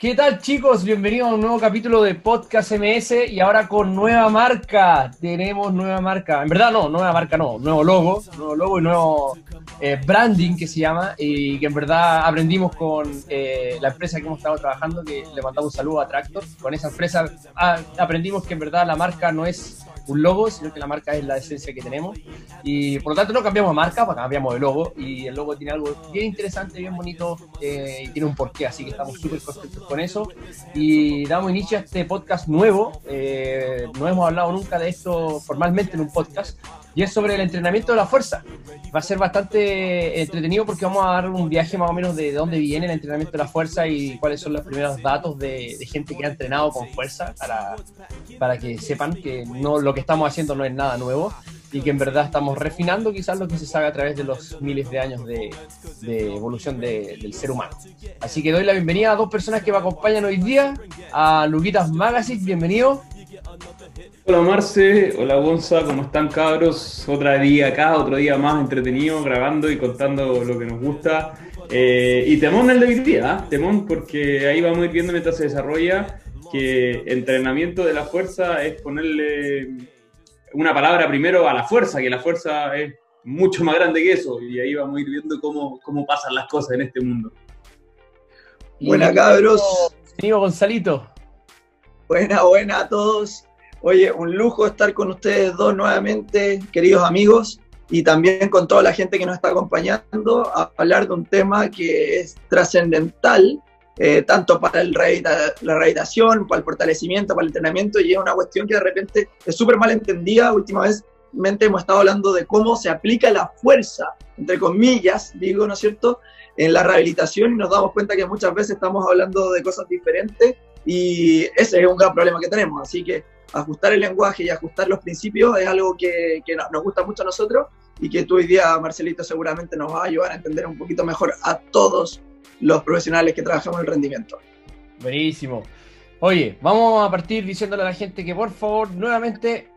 ¿Qué tal chicos? Bienvenidos a un nuevo capítulo de Podcast MS y ahora con nueva marca. Tenemos nueva marca. En verdad no, nueva marca no, nuevo logo, nuevo logo y nuevo eh, branding que se llama y que en verdad aprendimos con eh, la empresa que hemos estado trabajando, que le mandamos un saludo a Tractor. Con esa empresa ah, aprendimos que en verdad la marca no es un logo, sino que la marca es la esencia que tenemos. Y por lo tanto no cambiamos de marca, cambiamos de logo. Y el logo tiene algo bien interesante, bien bonito eh, y tiene un porqué, así que estamos súper contentos con eso. Y damos inicio a este podcast nuevo. Eh, no hemos hablado nunca de esto formalmente en un podcast. Y es sobre el entrenamiento de la fuerza. Va a ser bastante entretenido porque vamos a dar un viaje más o menos de dónde viene el entrenamiento de la fuerza y cuáles son los primeros datos de, de gente que ha entrenado con fuerza para, para que sepan que no lo que estamos haciendo no es nada nuevo y que en verdad estamos refinando quizás lo que se sabe a través de los miles de años de, evolución del ser humano. Así que doy la bienvenida a dos personas que me acompañan hoy día, a Luquitas Magazine, bienvenido. Hola Marce, hola Gonza, ¿cómo están cabros? Otro día acá, otro día más entretenido, grabando y contando lo que nos gusta. Eh, y temón el de hoy día, ¿ah? temón porque ahí vamos a ir viendo mientras se desarrolla que entrenamiento de la fuerza es ponerle una palabra primero a la fuerza, que la fuerza es mucho más grande que eso, y ahí vamos a ir viendo cómo, cómo pasan las cosas en este mundo. Buena cabros. Señor Gonzalito. Buena, buena a todos. Oye, un lujo estar con ustedes dos nuevamente, queridos amigos, y también con toda la gente que nos está acompañando a hablar de un tema que es trascendental eh, tanto para el la rehabilitación, para el fortalecimiento, para el entrenamiento, y es una cuestión que de repente es súper mal entendida. Últimamente hemos estado hablando de cómo se aplica la fuerza, entre comillas, digo, ¿no es cierto?, en la rehabilitación y nos damos cuenta que muchas veces estamos hablando de cosas diferentes y ese es un gran problema que tenemos. Así que ajustar el lenguaje y ajustar los principios es algo que, nos gusta mucho a nosotros y que tú hoy día, Marcelito, seguramente nos va a ayudar a entender un poquito mejor a todos los profesionales que trabajamos en el rendimiento. Buenísimo. Oye, vamos a partir diciéndole a la gente que por favor, nuevamente,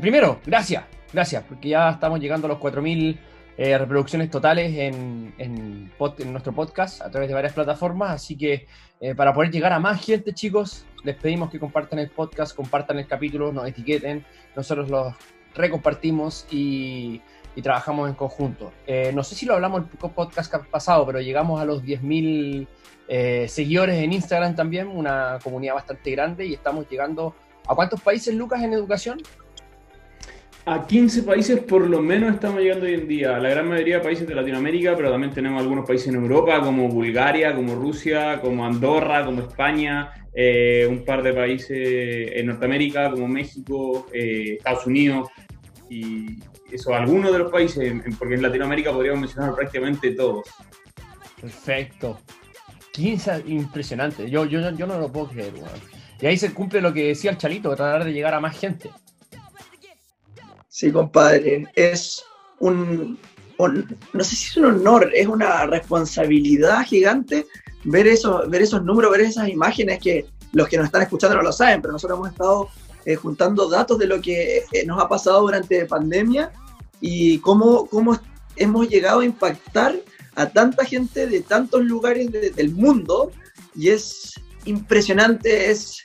primero, gracias, gracias, porque ya estamos llegando a los 4.000 eh, reproducciones totales en, nuestro podcast a través de varias plataformas, así que eh, para poder llegar a más gente, chicos, les pedimos que compartan el podcast, compartan el capítulo, nos etiqueten, nosotros los recompartimos y trabajamos en conjunto. Eh, no sé si lo hablamos el podcast pasado, pero llegamos a los 10.000 eh, seguidores en Instagram también, una comunidad bastante grande y estamos llegando a cuántos países, Lucas, en educación? A 15 países por lo menos estamos llegando hoy en día. La gran mayoría de países de Latinoamérica, pero también tenemos algunos países en Europa, como Bulgaria, como Rusia, como Andorra, como España, eh, un par de países en Norteamérica, como México, Estados Unidos y, eso, algunos de los países, porque en Latinoamérica podríamos mencionar prácticamente todos. Perfecto. 15, impresionante. Yo, yo, yo no lo puedo creer, Y ahí se cumple lo que decía el Chalito, tratar de llegar a más gente. Sí, compadre. Es un, no sé si es un honor, es una responsabilidad gigante ver, eso, ver esos números, ver esas imágenes que los que nos están escuchando no lo saben, pero nosotros hemos estado eh, juntando datos de lo que eh, nos ha pasado durante pandemia y cómo, cómo hemos llegado a impactar a tanta gente de tantos lugares del mundo y es impresionante, es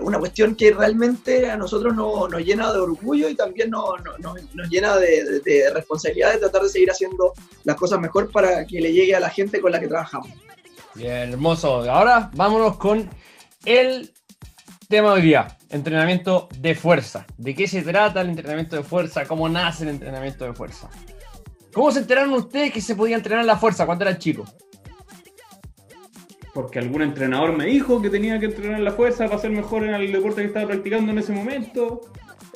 una cuestión que realmente a nosotros nos llena de orgullo y también nos, nos llena de, de, responsabilidad de tratar de seguir haciendo las cosas mejor para que le llegue a la gente con la que trabajamos. Bien, hermoso. Ahora vámonos con el tema de hoy día, entrenamiento de fuerza. ¿De qué se trata el entrenamiento de fuerza? ¿Cómo nace el entrenamiento de fuerza? ¿Cómo se enteraron ustedes que se podía entrenar la fuerza cuando eran chicos? Porque algún entrenador me dijo que tenía que entrenar la fuerza para ser mejor en el deporte que estaba practicando en ese momento.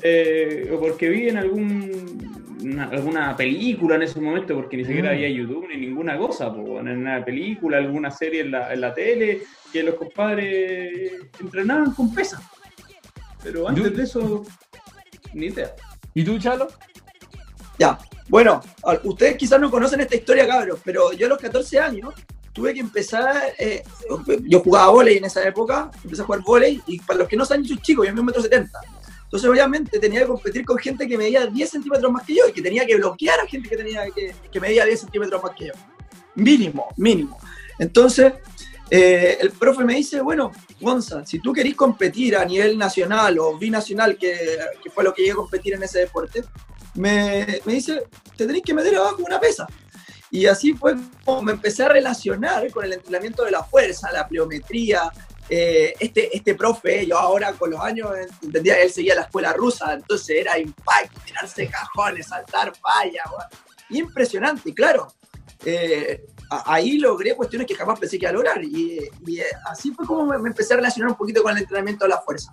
Eh, o porque vi en algún, alguna película en ese momento, porque ni siquiera mm. había YouTube ni ninguna cosa, en una película, alguna serie en la, en la tele, que los compadres entrenaban con pesas. Pero antes de eso, ni idea. ¿Y tú, Chalo? Ya, bueno, ustedes quizás no conocen esta historia, cabros, pero yo a los 14 años tuve que empezar, eh, yo jugaba volei en esa época, empecé a jugar volei, y para los que no saben, sus chicos, yo me metro 70. Entonces, obviamente, tenía que competir con gente que medía 10 centímetros más que yo y que tenía que bloquear a gente que, tenía, que, que medía 10 centímetros más que yo. Mínimo, mínimo. Entonces, eh, el profe me dice, bueno, Gonza, si tú querís competir a nivel nacional o binacional, que, que fue lo que llegué a competir en ese deporte, me, me dice, te tenés que meter abajo una pesa. Y así fue como me empecé a relacionar con el entrenamiento de la fuerza, la pliometría. Eh, este, este profe, yo ahora con los años entendía que él seguía la escuela rusa, entonces era impacto, tirarse cajones, saltar fallas. Impresionante, claro. Eh, ahí logré cuestiones que jamás pensé que iba a lograr. Y, y así fue como me, me, empecé a relacionar un poquito con el entrenamiento de la fuerza.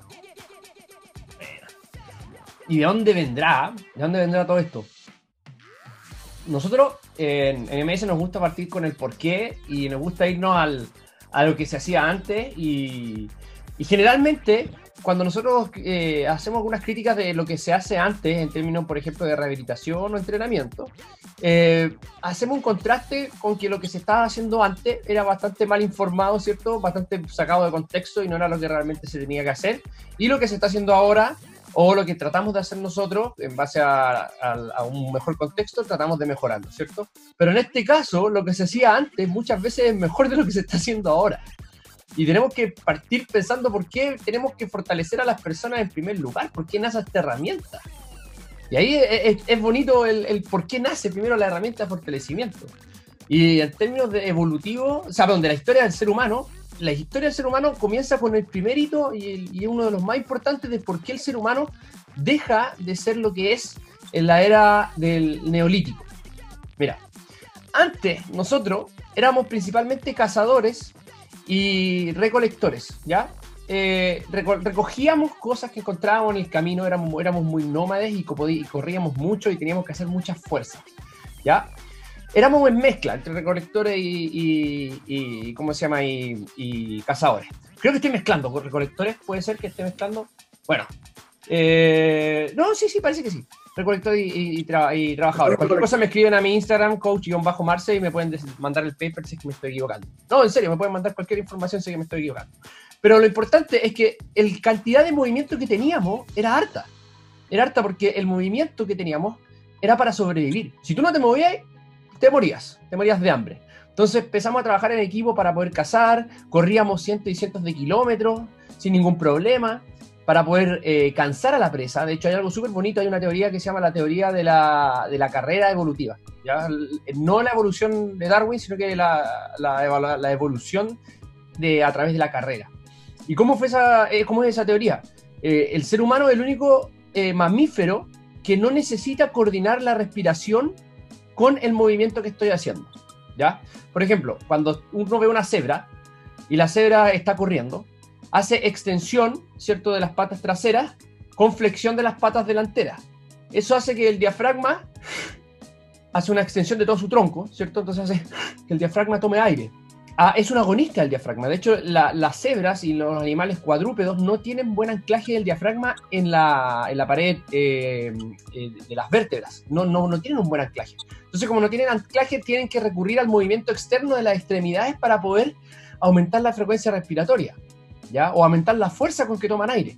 ¿Y de dónde vendrá? ¿De dónde vendrá todo esto? Nosotros en, MS nos gusta partir con el porqué y nos gusta irnos al, a lo que se hacía antes y, y generalmente cuando nosotros eh, hacemos algunas críticas de lo que se hace antes, en términos, por ejemplo, de rehabilitación o entrenamiento, eh, hacemos un contraste con que lo que se estaba haciendo antes era bastante mal informado, ¿cierto? Bastante sacado de contexto y no era lo que realmente se tenía que hacer. Y lo que se está haciendo ahora, o lo que tratamos de hacer nosotros, en base a, un mejor contexto, tratamos de mejorarlo, ¿cierto? Pero en este caso, lo que se hacía antes muchas veces es mejor de lo que se está haciendo ahora. Y tenemos que partir pensando por qué tenemos que fortalecer a las personas en primer lugar, por qué nace esta herramienta. Y ahí es, bonito el, el, por qué nace primero la herramienta de fortalecimiento. Y en términos de evolutivo, o sea, perdón, de la historia del ser humano, la historia del ser humano comienza con el primer hito y, y uno de los más importantes de por qué el ser humano deja de ser lo que es en la era del neolítico. Mira, antes nosotros éramos principalmente cazadores y recolectores, ¿ya? Eh, recogíamos cosas que encontrábamos en el camino, éramos, éramos muy nómades y, y, corríamos mucho y teníamos que hacer muchas fuerzas, ¿ya? Éramos en mezcla entre recolectores y, ¿cómo se llama? Y, cazadores. Creo que estoy mezclando con recolectores, puede ser que esté mezclando. Bueno, eh, no, sí, sí, parece que sí recolector y, y, tra y trabajador. Cualquier cosa me escriben a mi Instagram, coach-marce, y me pueden mandar el paper si es que me estoy equivocando. No, en serio, me pueden mandar cualquier información si es que me estoy equivocando. Pero lo importante es que la cantidad de movimiento que teníamos era harta. Era harta porque el movimiento que teníamos era para sobrevivir. Si tú no te movías, te morías, te morías de hambre. Entonces empezamos a trabajar en equipo para poder cazar, corríamos cientos y cientos de kilómetros sin ningún problema para poder eh, cansar a la presa. De hecho, hay algo súper bonito, hay una teoría que se llama la teoría de la, de la carrera evolutiva. ¿ya? No la evolución de Darwin, sino que la, la, evolución de, a través de la carrera. ¿Y cómo, fue esa, eh, cómo es esa teoría? Eh, el ser humano es el único eh, mamífero que no necesita coordinar la respiración con el movimiento que estoy haciendo. ¿ya? Por ejemplo, cuando uno ve una cebra y la cebra está corriendo, hace extensión, ¿cierto?, de las patas traseras con flexión de las patas delanteras. Eso hace que el diafragma hace una extensión de todo su tronco, ¿cierto? Entonces hace que el diafragma tome aire. Ah, es un agonista el diafragma. De hecho, la, las cebras y los animales cuadrúpedos no tienen buen anclaje del diafragma en la, en la pared eh, eh, de las vértebras. No tienen un buen anclaje. Entonces, como no tienen anclaje, tienen que recurrir al movimiento externo de las extremidades para poder aumentar la frecuencia respiratoria. ¿ya? O aumentar la fuerza con que toman aire.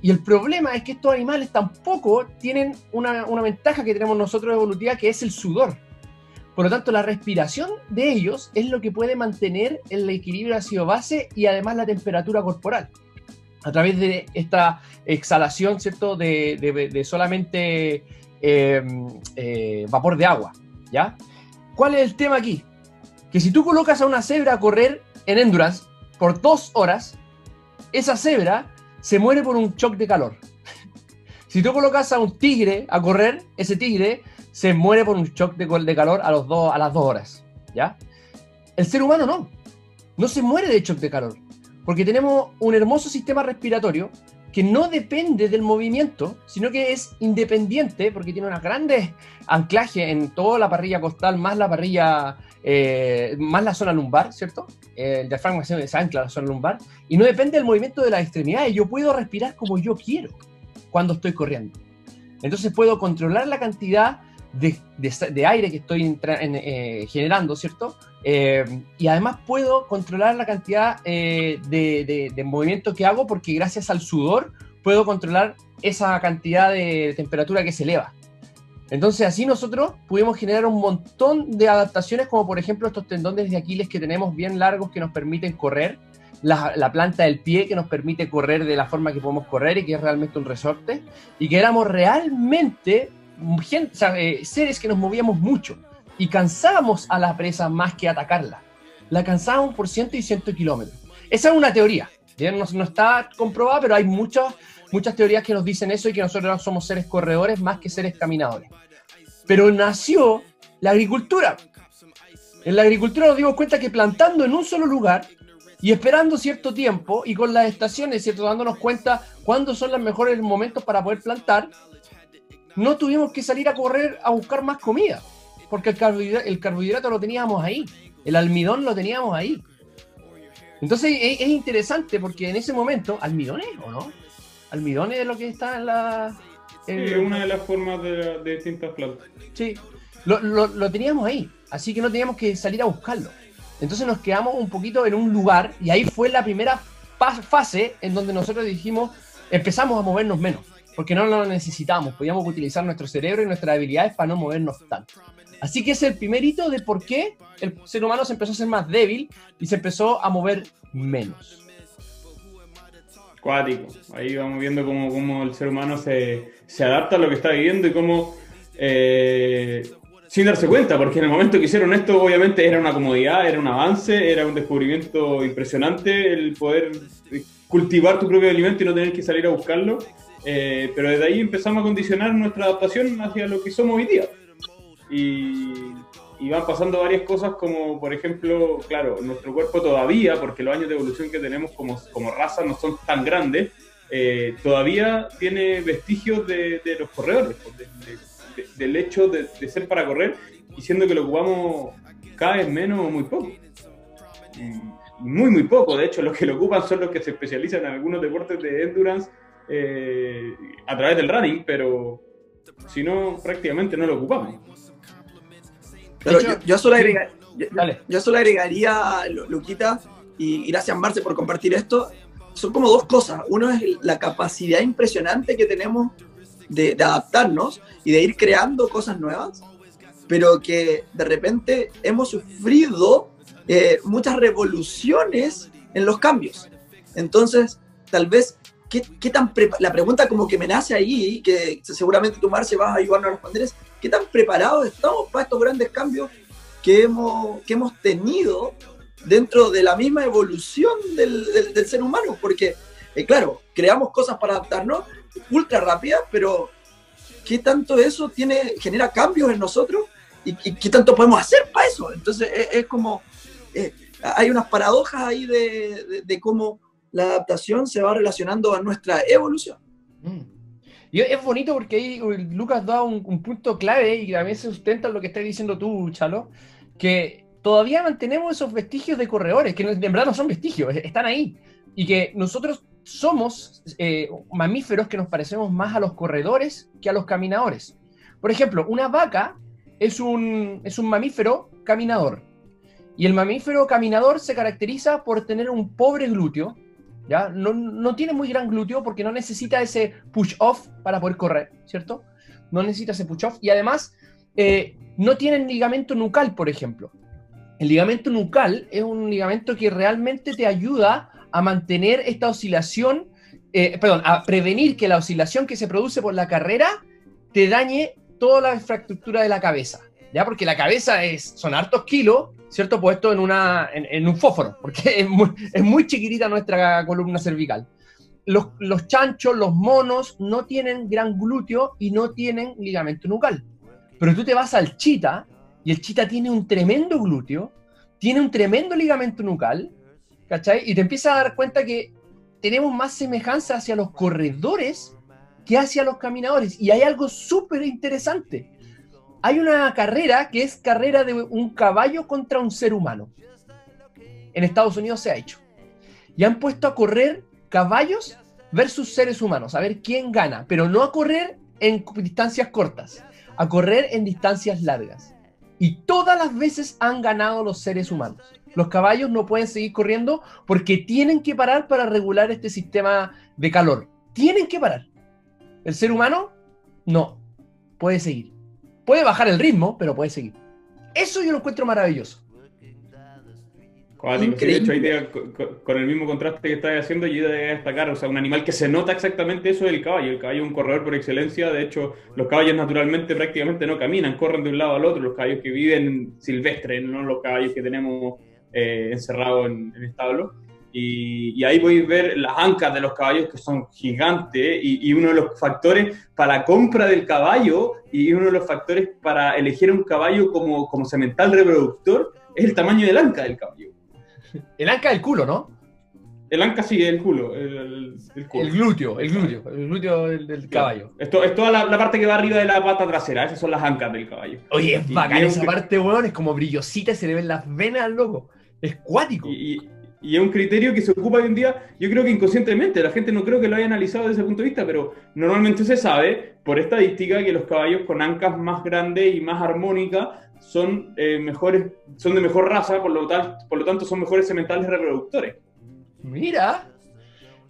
Y el problema es que estos animales tampoco tienen una, una ventaja que tenemos nosotros evolutiva, que es el sudor. Por lo tanto, la respiración de ellos es lo que puede mantener el equilibrio ácido-base y además la temperatura corporal. A través de esta exhalación, ¿cierto? De, de, solamente eh, eh, vapor de agua, ¿ya? ¿Cuál es el tema aquí? Que si tú colocas a una cebra a correr en endurance por dos horas, esa cebra se muere por un shock de calor. si tú colocas a un tigre a correr, ese tigre se muere por un shock de, de calor a, los a las dos horas. ¿ya? El ser humano no. No se muere de shock de calor. Porque tenemos un hermoso sistema respiratorio que no depende del movimiento, sino que es independiente porque tiene unas grandes anclajes en toda la parrilla costal, más la parrilla, eh, más la zona lumbar, ¿cierto? El diafragma se, se ancla a la zona lumbar y no depende del movimiento de las extremidades. Yo puedo respirar como yo quiero cuando estoy corriendo. Entonces puedo controlar la cantidad de, aire que estoy eh, generando, ¿cierto? Eh, y además puedo controlar la cantidad eh, de, de, movimiento que hago porque gracias al sudor puedo controlar esa cantidad de temperatura que se eleva. Entonces así nosotros pudimos generar un montón de adaptaciones, como por ejemplo estos tendones de Aquiles que tenemos bien largos que nos permiten correr, la, la, planta del pie que nos permite correr de la forma que podemos correr y que es realmente un resorte, y que éramos realmente gente, eh, seres que nos movíamos mucho y cansábamos a la presa más que atacarla. La cansábamos por ciento y ciento kilómetros. Esa es una teoría, no, no, está comprobada, pero hay muchas, muchas teorías que nos dicen eso y que nosotros somos seres corredores más que seres caminadores. Pero nació la agricultura. En la agricultura nos dimos cuenta que plantando en un solo lugar y esperando cierto tiempo y con las estaciones, ¿cierto? dándonos cuenta cuándo son los mejores momentos para poder plantar, no tuvimos que salir a correr a buscar más comida, porque el carbohidrato, el carbohidrato lo teníamos ahí, el almidón lo teníamos ahí. Entonces es, interesante porque en ese momento, ¿almidones o no? ¿Almidones es lo que está en la... Es una de las formas de, de distintas plantas. Sí, lo, lo, lo teníamos ahí, así que no teníamos que salir a buscarlo. Entonces nos quedamos un poquito en un lugar y ahí fue la primera fase en donde nosotros dijimos, empezamos a movernos menos, porque no lo necesitábamos, podíamos utilizar nuestro cerebro y nuestras habilidades para no movernos tanto. Así que es el primer hito de por qué el ser humano se empezó a ser más débil y se empezó a mover menos. Cuático. Ahí vamos viendo cómo, cómo el ser humano se, se, adapta a lo que está viviendo y cómo eh, sin darse cuenta, porque en el momento que hicieron esto, obviamente era una comodidad, era un avance, era un descubrimiento impresionante el poder cultivar tu propio alimento y no tener que salir a buscarlo. Eh, pero desde ahí empezamos a condicionar nuestra adaptación hacia lo que somos hoy día. Y, y, van pasando varias cosas como, por ejemplo, claro, nuestro cuerpo todavía, porque los años de evolución que tenemos como, como raza no son tan grandes, eh, todavía tiene vestigios de, de los corredores, de, de, del hecho de, ser para correr y siendo que lo ocupamos cada vez menos o muy poco. Muy, muy poco. De hecho, los que lo ocupan son los que se especializan en algunos deportes de endurance eh, a través del running, pero si no, prácticamente no lo ocupamos. Pero yo, yo, solo, agregaría, yo, yo solo agregaría, Luquita, y gracias Marce por compartir esto, son como dos cosas. Uno es la capacidad impresionante que tenemos de, de, adaptarnos y de ir creando cosas nuevas, pero que de repente hemos sufrido eh, muchas revoluciones en los cambios. Entonces, tal vez, ¿qué, qué tan la pregunta como que me nace ahí, que seguramente tú, Marce, vas a ayudarnos a responder es, ¿qué tan preparados estamos para estos grandes cambios que hemos, que hemos tenido dentro de la misma evolución del, del, del ser humano? Porque, eh, claro, creamos cosas para adaptarnos, ultra rápida, pero ¿qué tanto eso tiene, genera cambios en nosotros? ¿Y, y qué tanto podemos hacer para eso? Entonces es, es como, eh, hay unas paradojas ahí de, de, de, cómo la adaptación se va relacionando a nuestra evolución. Mm. Y es bonito porque ahí Lucas da un, un, punto clave y también se sustenta lo que estás diciendo tú, Chalo, que todavía mantenemos esos vestigios de corredores, que en verdad no son vestigios, están ahí. Y que nosotros somos eh, mamíferos que nos parecemos más a los corredores que a los caminadores. Por ejemplo, una vaca es un, es un mamífero caminador. Y el mamífero caminador se caracteriza por tener un pobre glúteo. No, no tiene muy gran glúteo porque no necesita ese push-off para poder correr, ¿cierto? No necesita ese push-off. Y además, eh, no tienen ligamento nucal, por ejemplo. El ligamento nucal es un ligamento que realmente te ayuda a mantener esta oscilación, eh, perdón, a prevenir que la oscilación que se produce por la carrera te dañe toda la infraestructura de la cabeza, ¿ya? Porque la cabeza es, son hartos kilos, ¿cierto? Puesto en, una, en, un fósforo, porque es muy, es chiquitita nuestra columna cervical. Los, los chanchos, los monos, no tienen gran glúteo y no tienen ligamento nucal. Pero tú te vas al chita y el chita tiene un tremendo glúteo, tiene un tremendo ligamento nucal, ¿cachai? Y te empiezas a dar cuenta que tenemos más semejanza hacia los corredores que hacia los caminadores. Y hay algo súper interesante. Hay una carrera que es carrera de un caballo contra un ser humano. En Estados Unidos se ha hecho. Y han puesto a correr caballos versus seres humanos, a ver quién gana, pero no a correr en distancias cortas, a correr en distancias largas. Y todas las veces han ganado los seres humanos. Los caballos no pueden seguir corriendo porque tienen que parar para regular este sistema de calor. Tienen que parar. El ser humano no puede seguir. Puede bajar el ritmo, pero puede seguir. Eso yo lo encuentro maravilloso. de hecho, ahí con, el mismo contraste que estás haciendo, yo iba a destacar, o sea, un animal que se nota exactamente eso es el caballo. El caballo es un corredor por excelencia, de hecho, los caballos naturalmente prácticamente no caminan, corren de un lado al otro, los caballos que viven silvestres, no los caballos que tenemos eh, encerrados en, en establo. Y, ahí podéis ver las ancas de los caballos que son gigantes y, uno de los factores para la compra del caballo y uno de los factores para elegir un caballo como, como semental reproductor es el tamaño del anca del caballo. El anca del culo, ¿no? El anca sí, el culo. El, glúteo, el glúteo, el glúteo del, caballo. Esto es toda la, parte que va arriba de la pata trasera, esas son las ancas del caballo. Oye, es bacán esa parte, weón, es como brillosita, se le ven las venas al loco. Es cuático. Y, y es un criterio que se ocupa hoy en día, yo creo que inconscientemente, la gente no creo que lo haya analizado desde ese punto de vista, pero normalmente se sabe por estadística que los caballos con ancas más grandes y más armónicas son, eh, mejores, son de mejor raza, por lo, tal, por lo tanto son mejores sementales reproductores. Mira,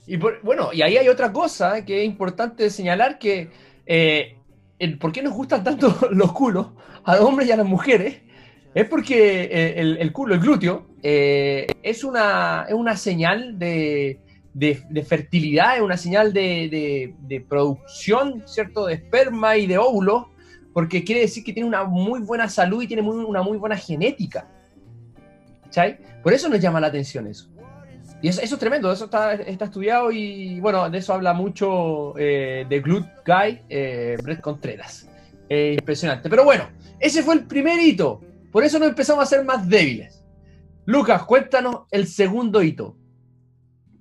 y bueno, y ahí hay otra cosa que es importante señalar que eh, por qué nos gustan tanto los culos a los hombres y a las mujeres es porque eh, el, culo, el glúteo, eh, es, una, es una señal de, fertilidad, es una señal de, producción, ¿cierto? De esperma y de óvulos, porque quiere decir que tiene una muy buena salud y tiene una muy buena genética. ¿Cachai? Por eso nos llama la atención eso. Y eso, es tremendo, eso está, estudiado y bueno, de eso habla mucho eh, de Glut Guy, Brett Contreras. impresionante. Pero bueno, ese fue el primer hito. Por eso nos empezamos a ser más débiles. Lucas, cuéntanos el segundo hito.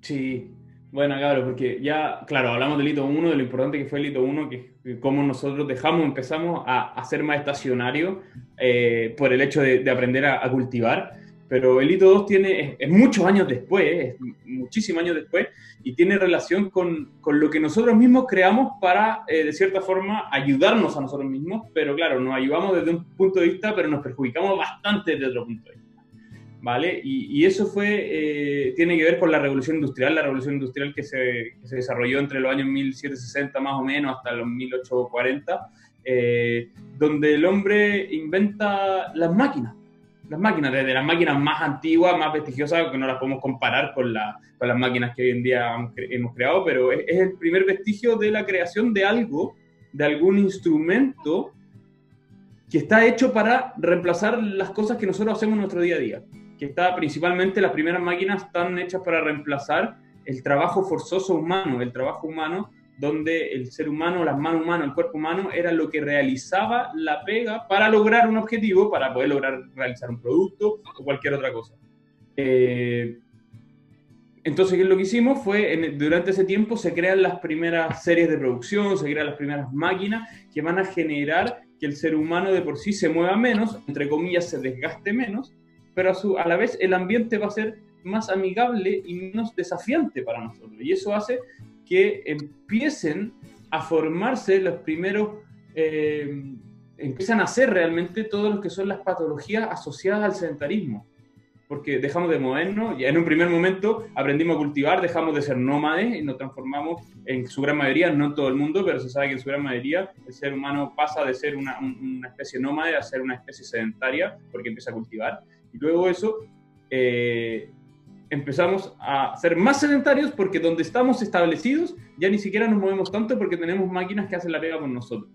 Sí, bueno, claro, porque ya, claro, hablamos del hito 1, de lo importante que fue el hito 1, que, cómo nosotros dejamos, empezamos a, a ser más estacionarios eh, por el hecho de, aprender a, cultivar. Pero el hito 2 tiene, es, muchos años después, es muchísimos años después, y tiene relación con, con lo que nosotros mismos creamos para, eh, de cierta forma, ayudarnos a nosotros mismos, pero claro, nos ayudamos desde un punto de vista, pero nos perjudicamos bastante desde otro punto de vista. ¿Vale? Y, y eso fue, eh, tiene que ver con la revolución industrial, la revolución industrial que se, que se, desarrolló entre los años 1760 más o menos hasta los 1840, eh, donde el hombre inventa las máquinas las máquinas, desde las máquinas más antiguas, más prestigiosas, que no las podemos comparar con, la, con las máquinas que hoy en día hemos creado, pero es, el primer vestigio de la creación de algo, de algún instrumento que está hecho para reemplazar las cosas que nosotros hacemos en nuestro día a día. Que está principalmente, las primeras máquinas están hechas para reemplazar el trabajo forzoso humano, el trabajo humano donde el ser humano, las manos humanas, el cuerpo humano, era lo que realizaba la pega para lograr un objetivo, para poder lograr realizar un producto o cualquier otra cosa. Eh, entonces, ¿qué es lo que hicimos? Fue, durante ese tiempo se crean las primeras series de producción, se crean las primeras máquinas que van a generar que el ser humano de por sí se mueva menos, entre comillas, se desgaste menos, pero a, su, a la vez el ambiente va a ser más amigable y menos desafiante para nosotros. Y eso hace que empiecen a formarse los primeros, eh, empiezan a hacer realmente todos los que son las patologías asociadas al sedentarismo. Porque dejamos de movernos, y en un primer momento aprendimos a cultivar, dejamos de ser nómades y nos transformamos en su gran mayoría, no en todo el mundo, pero se sabe que en su gran mayoría el ser humano pasa de ser una, una especie nómade a ser una especie sedentaria porque empieza a cultivar. Y luego eso eh, empezamos a ser más sedentarios porque donde estamos establecidos ya ni siquiera nos movemos tanto porque tenemos máquinas que hacen la pega por nosotros.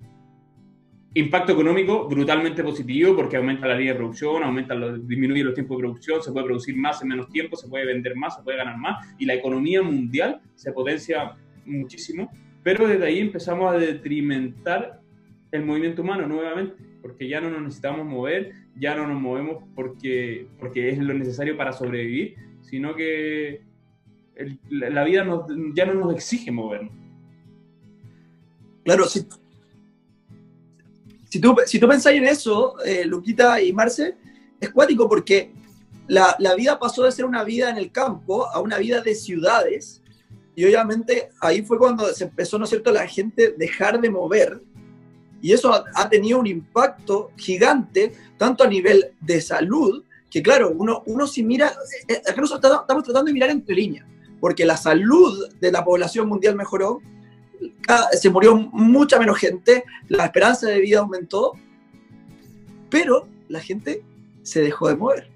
Impacto económico brutalmente positivo porque aumenta la línea de producción, aumenta disminuye los tiempos de producción, se puede producir más en menos tiempo, se puede vender más, se puede ganar más y la economía mundial se potencia muchísimo, pero desde ahí empezamos a detrimentar el movimiento humano nuevamente, porque ya no nos necesitamos mover, ya no nos movemos porque, porque es lo necesario para sobrevivir, sino que la vida ya no nos exige movernos. Claro, si, si, tú, si tú pensáis en eso, eh, Luquita y Marce, es cuático porque la, la, vida pasó de ser una vida en el campo a una vida de ciudades, y obviamente ahí fue cuando se empezó, ¿no es cierto?, la gente dejar de mover, y eso ha, ha tenido un impacto gigante, tanto a nivel de salud, que claro, uno, uno si mira, eh, eh, nosotros estamos tratando de mirar entre líneas, porque la salud de la población mundial mejoró, se murió mucha menos gente, la esperanza de vida aumentó, pero la gente se dejó de mover.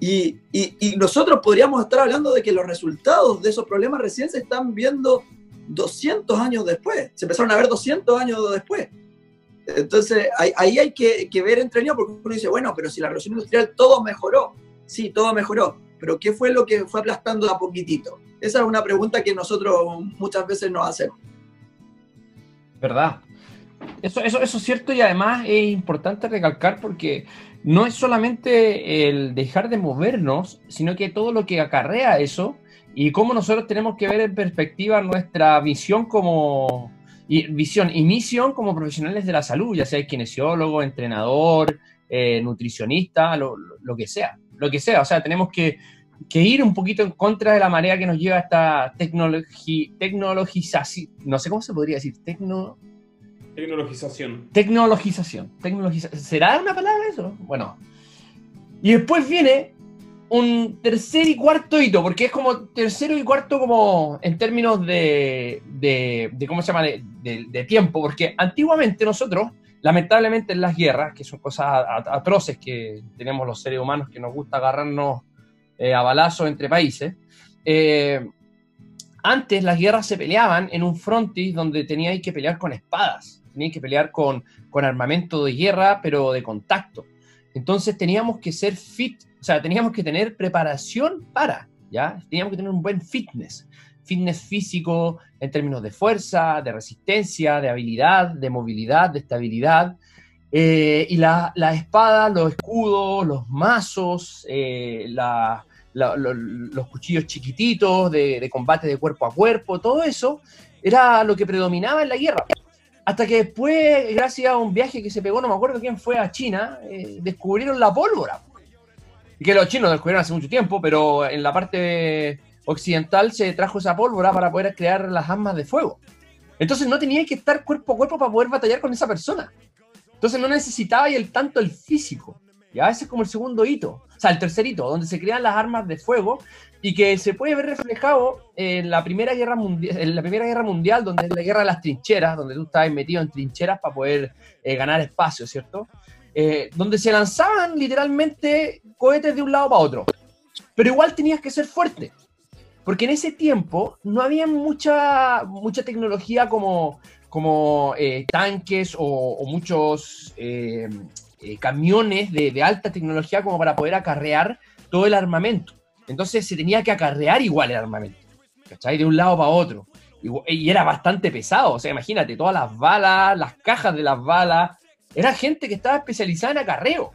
Y, y, nosotros podríamos estar hablando de que los resultados de esos problemas recién se están viendo 200 años después, se empezaron a ver 200 años después. Entonces, ahí, hay que, que, ver entre ellos, porque uno dice, bueno, pero si la revolución industrial todo mejoró, sí, todo mejoró, pero ¿qué fue lo que fue aplastando a poquitito? Esa es una pregunta que nosotros muchas veces nos hacemos. ¿Verdad? Eso, eso, eso es cierto y además es importante recalcar porque no es solamente el dejar de movernos, sino que todo lo que acarrea eso y cómo nosotros tenemos que ver en perspectiva nuestra visión como y, visión y misión como profesionales de la salud, ya sea kinesiólogo, entrenador, eh, nutricionista, lo, que sea, lo que sea. O sea, tenemos que, ir un poquito en contra de la marea que nos lleva esta tecnologización, no sé cómo se podría decir, tecno, Tecnologización. Tecnologización. ¿Será una palabra eso? Bueno. Y después viene un tercer y cuarto hito, porque es como tercero y cuarto como en términos de, de, ¿cómo se llama?, de, tiempo, porque antiguamente nosotros, lamentablemente en las guerras, que son cosas atroces que tenemos los seres humanos, que nos gusta agarrarnos eh, a balazos entre países, eh, antes las guerras se peleaban en un frontis donde teníais que pelear con espadas tenían que pelear con, con armamento de guerra, pero de contacto. Entonces teníamos que ser fit, o sea, teníamos que tener preparación para, ¿ya? Teníamos que tener un buen fitness, fitness físico en términos de fuerza, de resistencia, de habilidad, de movilidad, de estabilidad. Eh, y la, la, espada, los escudos, los mazos, eh, los cuchillos chiquititos de, combate de cuerpo a cuerpo, todo eso era lo que predominaba en la guerra. Hasta que después, gracias a un viaje que se pegó, no me acuerdo quién fue a China, eh, descubrieron la pólvora. Que los chinos descubrieron hace mucho tiempo, pero en la parte occidental se trajo esa pólvora para poder crear las armas de fuego. Entonces no tenía que estar cuerpo a cuerpo para poder batallar con esa persona. Entonces no necesitaba el tanto el físico. Y a veces como el segundo hito, o sea, el tercer hito, donde se crean las armas de fuego y que se puede ver reflejado en la Primera Guerra Mundial, en la Primera Guerra Mundial, donde es la guerra de las trincheras, donde tú estabas metido en trincheras para poder eh, ganar espacio, ¿cierto? Eh, donde se lanzaban literalmente cohetes de un lado para otro. Pero igual tenías que ser fuerte. Porque en ese tiempo no había mucha, mucha tecnología como, como eh, tanques o, muchos camiones de, de alta tecnología como para poder acarrear todo el armamento. Entonces se tenía que acarrear igual el armamento, ¿cachai? De un lado para otro. Y, era bastante pesado, o sea, imagínate, todas las balas, las cajas de las balas, era gente que estaba especializada en acarreo,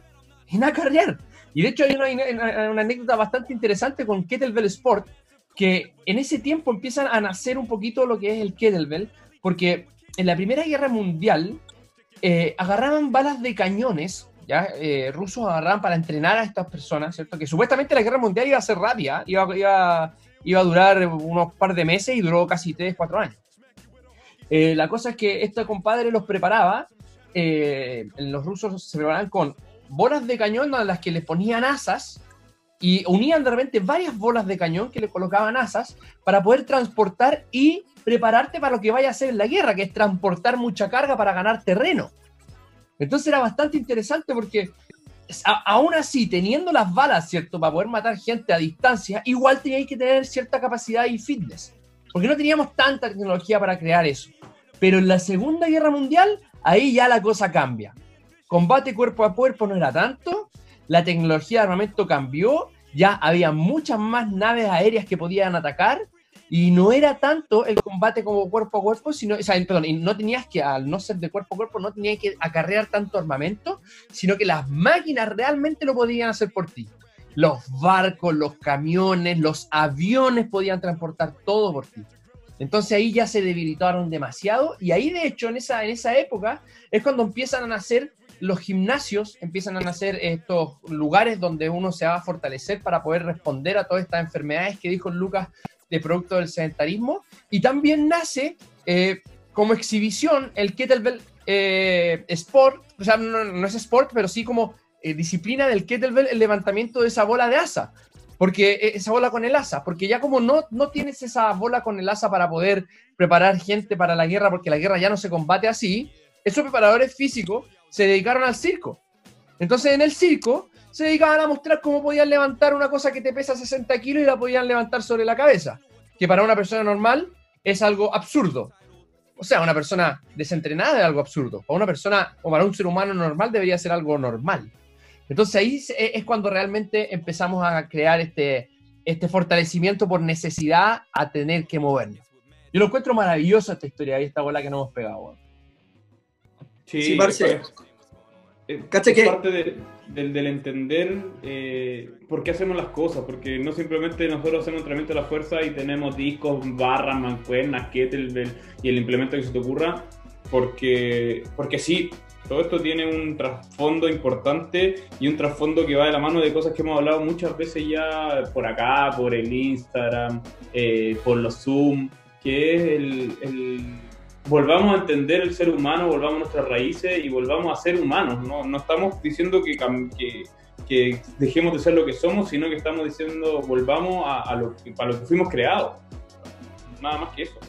en acarrear. Y de hecho hay una, anécdota bastante interesante con Kettlebell Sport, que en ese tiempo empiezan a nacer un poquito lo que es el Kettlebell, porque en la Primera Guerra Mundial eh, agarraban balas de cañones ¿ya? Eh, rusos agarraban para entrenar a estas personas, ¿cierto? Que supuestamente la guerra mundial iba a ser rápida, iba, iba, iba a durar unos par de meses y duró casi 3, 4 años. Eh, la cosa es que este compadre los preparaba, eh, los rusos se preparaban con bolas de cañón a las que les ponían asas y unían de repente varias bolas de cañón que le colocaban asas para poder transportar y prepararte para lo que vaya a hacer en la guerra, que es transportar mucha carga para ganar terreno. Entonces era bastante interesante porque aún así, teniendo las balas, ¿cierto? Para poder matar gente a distancia, igual teníais que tener cierta capacidad y fitness. Porque no teníamos tanta tecnología para crear eso. Pero en la Segunda Guerra Mundial, ahí ya la cosa cambia. Combate cuerpo a cuerpo no era tanto, la tecnología de armamento cambió, ya había muchas más naves aéreas que podían atacar y no era tanto el combate como cuerpo a cuerpo, sino, o sea, perdón, no tenías que, al no ser de cuerpo a cuerpo, no tenías que acarrear tanto armamento, sino que las máquinas realmente lo podían hacer por ti. Los barcos, los camiones, los aviones podían transportar todo por ti. Entonces ahí ya se debilitaron demasiado y ahí de hecho en esa, en esa época es cuando empiezan a nacer los gimnasios, empiezan a nacer estos lugares donde uno se va a fortalecer para poder responder a todas estas enfermedades que dijo Lucas de producto del sedentarismo. Y también nace eh, como exhibición el kettlebell eh, sport, o sea, no, es sport, pero sí como eh, disciplina del kettlebell el levantamiento de esa bola de asa. Porque esa bola con el asa, porque ya como no, no tienes esa bola con el asa para poder preparar gente para la guerra, porque la guerra ya no se combate así, esos preparadores físicos se dedicaron al circo. Entonces en el circo se dedicaban a mostrar cómo podían levantar una cosa que te pesa 60 kilos y la podían levantar sobre la cabeza, que para una persona normal es algo absurdo. O sea, una persona desentrenada es algo absurdo. Para una persona o para un ser humano normal debería ser algo normal. Entonces ahí es cuando realmente empezamos a crear este, este fortalecimiento por necesidad a tener que movernos. Yo lo encuentro maravilloso esta historia y esta bola que nos hemos pegado. Sí, sí Marce. Es, es parte del, entender eh, por qué hacemos las cosas, porque no simplemente nosotros hacemos entrenamiento de la fuerza y tenemos discos, barras, mancuernas, kettlebell y el implemento que se te ocurra, porque, porque sí, todo esto tiene un trasfondo importante y un trasfondo que va de la mano de cosas que hemos hablado muchas veces ya por acá, por el Instagram, eh, por los Zoom, que es el, volvamos a entender el ser humano, volvamos a nuestras raíces y volvamos a ser humanos. No, estamos diciendo que, dejemos de ser lo que somos, sino que estamos diciendo volvamos a, lo, a lo que fuimos creados. Nada más que eso.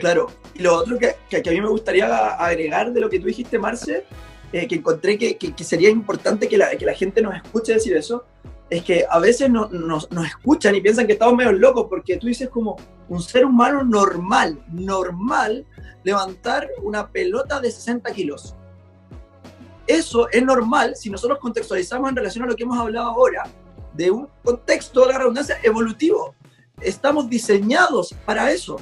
Claro, y lo otro que, que, a mí me gustaría agregar de lo que tú dijiste, Marce, eh, que encontré que, que, sería importante que la, que la gente nos escuche decir eso, es que a veces no, nos, nos, escuchan y piensan que estamos medio locos porque tú dices como un ser humano normal, normal, levantar una pelota de 60 kilos. Eso es normal si nosotros contextualizamos en relación a lo que hemos hablado ahora, de un contexto de la redundancia evolutivo. Estamos diseñados para eso.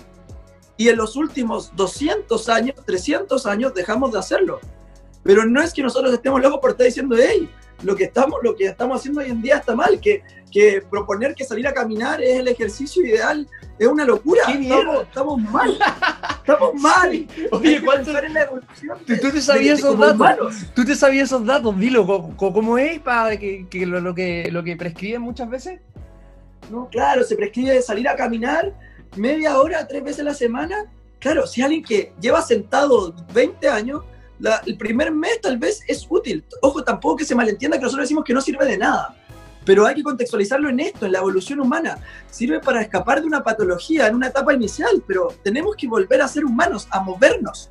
Y en los últimos 200 años, 300 años, dejamos de hacerlo. Pero no es que nosotros estemos locos por estar diciendo, hey, lo que estamos, lo que estamos haciendo hoy en día está mal, que, que proponer que salir a caminar es el ejercicio ideal, es una locura. Estamos, estamos, mal. Estamos mal. Oye, ¿cuánto? ¿Tú, te sabías esos datos? ¿Tú te sabías esos datos? Dilo, ¿cómo, es para que, que, lo, lo, que lo que prescriben muchas veces? No, claro, se prescribe salir a caminar media hora, tres veces a la semana. Claro, si alguien que lleva sentado 20 años, el primer mes tal vez es útil. Ojo, tampoco que se malentienda que nosotros decimos que no sirve de nada. Pero hay que contextualizarlo en esto, en la evolución humana. Sirve para escapar de una patología en una etapa inicial, pero tenemos que volver a ser humanos, a movernos.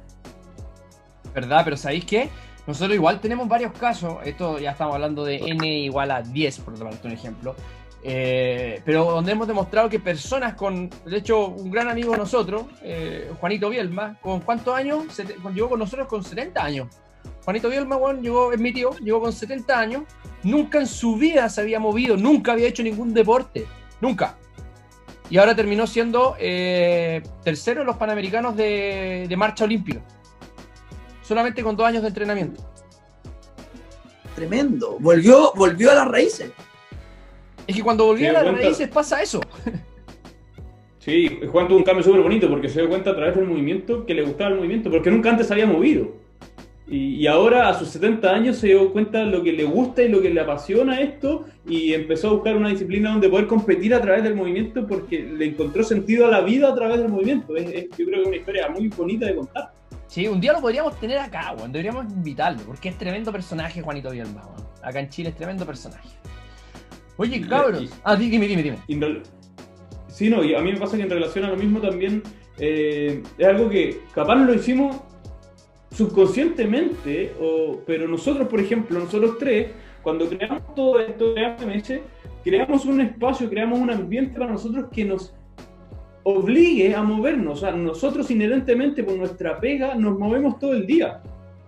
¿Verdad? Pero ¿sabéis qué? Nosotros igual tenemos varios casos, esto ya estamos hablando de n igual a 10, por un ejemplo, eh, pero donde hemos demostrado que personas con, de hecho, un gran amigo de nosotros, eh, Juanito Bielma, ¿con cuántos años? llegó con nosotros con 70 años. Juanito Bielma, bueno, llegó, es mi tío, llegó con 70 años, nunca en su vida se había movido, nunca había hecho ningún deporte, nunca. Y ahora terminó siendo eh, tercero en los Panamericanos de, de marcha olímpica, solamente con dos años de entrenamiento. Tremendo, volvió, volvió a las raíces. Es que cuando volví a las raíces pasa eso. Sí, Juan tuvo un cambio súper bonito porque se dio cuenta a través del movimiento que le gustaba el movimiento, porque nunca antes había movido. Y, ahora a sus 70 años se dio cuenta de lo que le gusta y lo que le apasiona esto y empezó a buscar una disciplina donde poder competir a través del movimiento porque le encontró sentido a la vida a través del movimiento. Es, yo creo que es una historia muy bonita de contar. Sí, un día lo podríamos tener acá, Juan. Deberíamos invitarlo porque es tremendo personaje Juanito Bielma, Acá en Chile es tremendo personaje. Oye, cabros. ah, dime, dime, dime. Sí, no, y a mí me pasa que en relación a lo mismo también eh, es algo que capaz no lo hicimos subconscientemente, o, pero nosotros, por ejemplo, nosotros tres, cuando creamos todo esto de AMS, creamos un espacio, creamos un ambiente para nosotros que nos obligue a movernos. O sea, nosotros inherentemente por nuestra pega nos movemos todo el día.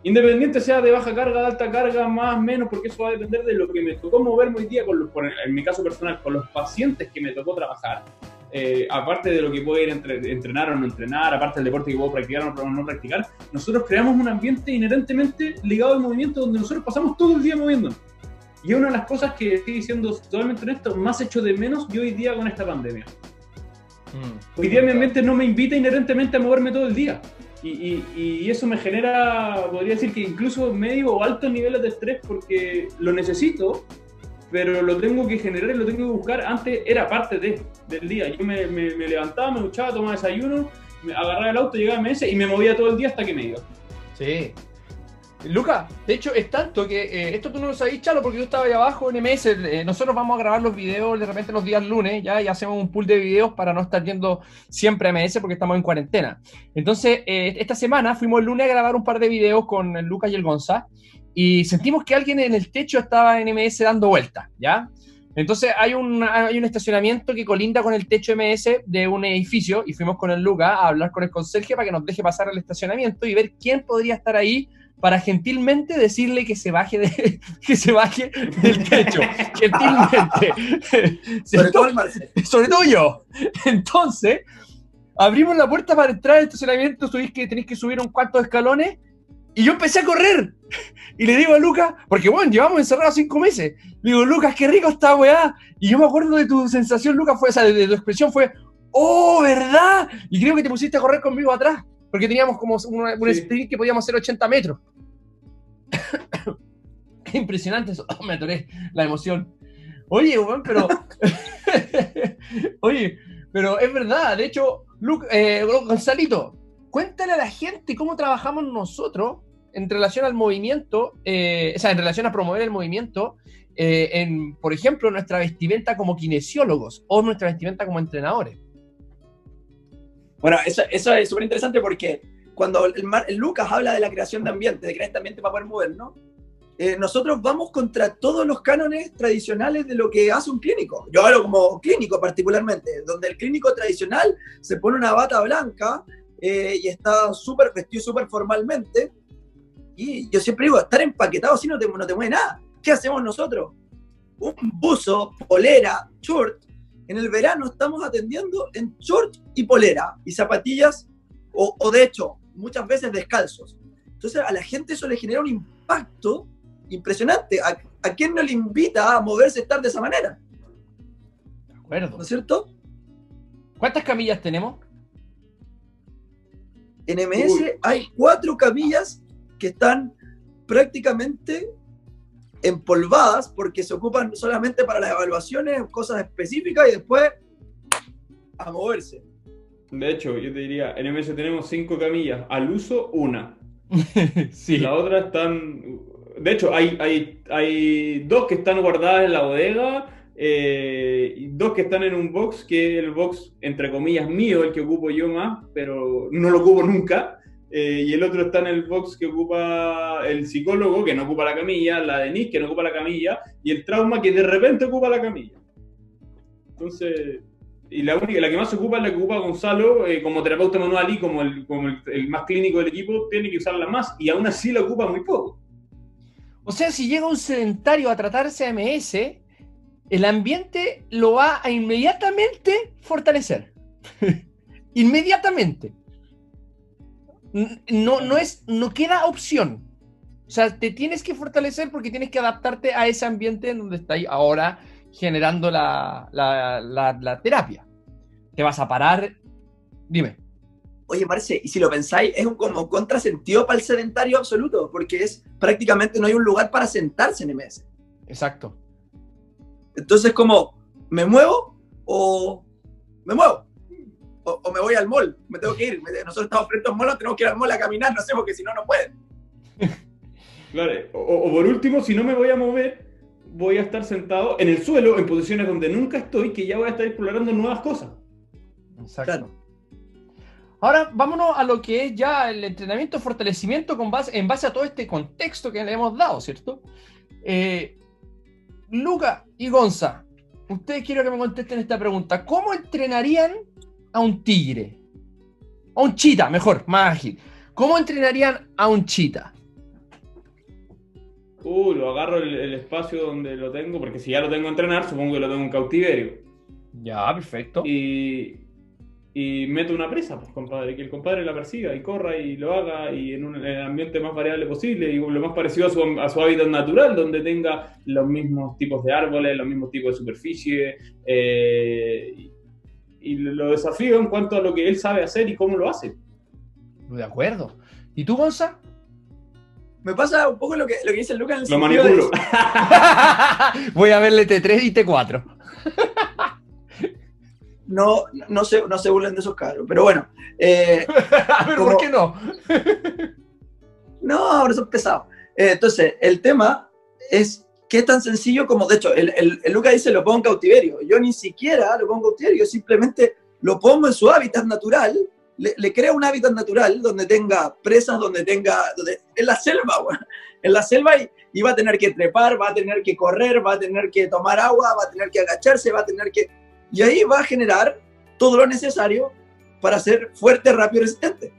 Independiente sea de baja carga, de alta carga, más, menos, porque eso va a depender de lo que me tocó moverme hoy día, con los, en mi caso personal, con los pacientes que me tocó trabajar. Eh, aparte de lo que puedo ir a entrenar o no entrenar, aparte del deporte que puedo practicar o no practicar, nosotros creamos un ambiente inherentemente ligado al movimiento donde nosotros pasamos todo el día moviéndonos. Y una de las cosas que estoy diciendo totalmente honesto, más hecho de menos yo hoy día con esta pandemia. Mm. hoy día mi mente no me invita inherentemente a moverme todo el día. Y, eso me genera, podría decir que incluso medio o altos niveles de estrés porque lo necesito, pero lo tengo que generar y lo tengo que buscar. Antes era parte de, del día. Yo me, levantaba, me duchaba, tomaba desayuno, me agarraba el auto, llegaba a MS y me movía todo el día hasta que me iba. Sí, Luca, de hecho es tanto que eh, esto tú no lo sabías, Chalo, porque yo estaba ahí abajo en MS. Eh, nosotros vamos a grabar los videos de repente los días lunes, ya, y hacemos un pool de videos para no estar yendo siempre MS porque estamos en cuarentena. Entonces, eh, esta semana fuimos el lunes a grabar un par de videos con Lucas y el Gonza. y sentimos que alguien en el techo estaba en MS dando vueltas, ¿ya? Entonces hay un, hay un estacionamiento que colinda con el techo MS de un edificio y fuimos con el Luca a hablar con el conserje para que nos deje pasar al estacionamiento y ver quién podría estar ahí para gentilmente decirle que se baje, de, que se baje del techo. gentilmente. Sobre todo, sobre todo yo. Entonces, abrimos la puerta para entrar al estacionamiento, subís que tenéis que subir un cuarto de escalones y yo empecé a correr. Y le digo a Lucas, porque bueno, llevamos encerrados cinco meses. Le digo, Lucas, qué rico está, weá. Y yo me acuerdo de tu sensación, Lucas, fue esa, de, tu expresión fue, oh, ¿verdad? Y creo que te pusiste a correr conmigo atrás, porque teníamos como un sprint que podíamos hacer 80 metros. Impresionante eso. me atoré la emoción. Oye, weón, pero. Oye, pero es verdad. De hecho, Luke, eh, Gonzalito, cuéntale a la gente cómo trabajamos nosotros en relación al movimiento, eh, o sea, en relación a promover el movimiento, eh, en, por ejemplo, nuestra vestimenta como kinesiólogos o nuestra vestimenta como entrenadores. Bueno, eso, es súper interesante porque cuando el, Lucas habla de la creación de ambiente, de crear este ambiente para poder movernos, eh, nosotros vamos contra todos los cánones tradicionales de lo que hace un clínico. Yo hablo como clínico particularmente, donde el clínico tradicional se pone una bata blanca y está súper vestido súper formalmente, y yo siempre digo, estar empaquetado así no te, no te mueve nada. ¿Qué hacemos nosotros? Un buzo, polera, short. En el verano estamos atendiendo en short y polera y zapatillas, o, o de hecho, muchas veces descalzos. Entonces a la gente eso le genera un impacto impresionante. ¿A, a quién no le invita a moverse, estar de esa manera? De acuerdo. ¿No es cierto? ¿Cuántas camillas tenemos? En MS hay cuatro camillas que están prácticamente empolvadas porque se ocupan solamente para las evaluaciones, cosas específicas y después a moverse. De hecho, yo te diría, en MS tenemos cinco camillas, al uso una. sí. La otra están... De hecho, hay, hay, hay dos que están guardadas en la bodega, eh, dos que están en un box, que es el box, entre comillas, mío, el que ocupo yo más, pero no lo ocupo nunca. Eh, y el otro está en el box que ocupa el psicólogo, que no ocupa la camilla, la Denise, que no ocupa la camilla, y el trauma, que de repente ocupa la camilla. Entonces, y la única, la que más se ocupa es la que ocupa Gonzalo, eh, como terapeuta manual y como, el, como el, más clínico del equipo, tiene que usarla más, y aún así la ocupa muy poco. O sea, si llega un sedentario a tratarse AMS, el ambiente lo va a inmediatamente fortalecer. inmediatamente no, no, es, no queda opción. O sea, te tienes que fortalecer porque tienes que adaptarte a ese ambiente en donde estás ahora generando la, la, terapia. Te vas a parar. Dime. Oye, Marce, y si lo pensáis, es un como contrasentido para el sedentario absoluto, porque es prácticamente no hay un lugar para sentarse en MS. Exacto. Entonces, como, ¿me muevo o me muevo? o, me voy al mall, me tengo que ir. Nosotros estamos frente a un mall, tenemos que ir al mall a caminar, no sé, porque si no, no pueden. Claro, o, por último, si no me voy a mover, voy a estar sentado en el suelo, en posiciones donde nunca estoy, que ya voy a estar explorando nuevas cosas. Exacto. Ahora vámonos a lo que es ya el entrenamiento, fortalecimiento con base, en base a todo este contexto que le hemos dado, ¿cierto? Eh, Luca y Gonza, ustedes quiero que me contesten esta pregunta. ¿Cómo entrenarían a un tigre? A un chita, mejor, más ágil. ¿Cómo entrenarían a un chita? Uh, lo agarro el, espacio donde lo tengo, porque si ya lo tengo a entrenar, supongo que lo tengo en cautiverio. Ya, perfecto. Y, y meto una presa, pues compadre, que el compadre la persiga y corra y lo haga y en, un, el ambiente más variable posible y lo más parecido a su, a su, hábitat natural, donde tenga los mismos tipos de árboles, los mismos tipos de superficie, eh, y lo desafío en cuanto a lo que él sabe hacer y cómo lo hace. De acuerdo. ¿Y tú, Gonza? Me pasa un poco lo que, lo que dice Lucas en el Lo manipulo. Voy a verle T3 y T4. no, no, se, no se burlen de esos carros, pero bueno. Eh, a ver, ¿por qué no? no, ahora son pesados. Eh, entonces, el tema es que es tan sencillo como, de hecho, el, el, el Luca dice lo pongo en cautiverio. Yo ni siquiera lo pongo en cautiverio, yo simplemente lo pongo en su hábitat natural le, crea un hábitat natural donde tenga presas, donde tenga, donde, en la selva, bueno, en la selva y, y, va a tener que trepar, va a tener que correr, va a tener que tomar agua, va a tener que agacharse, va a tener que... Y ahí va a generar todo lo necesario para ser fuerte, rápido y resistente.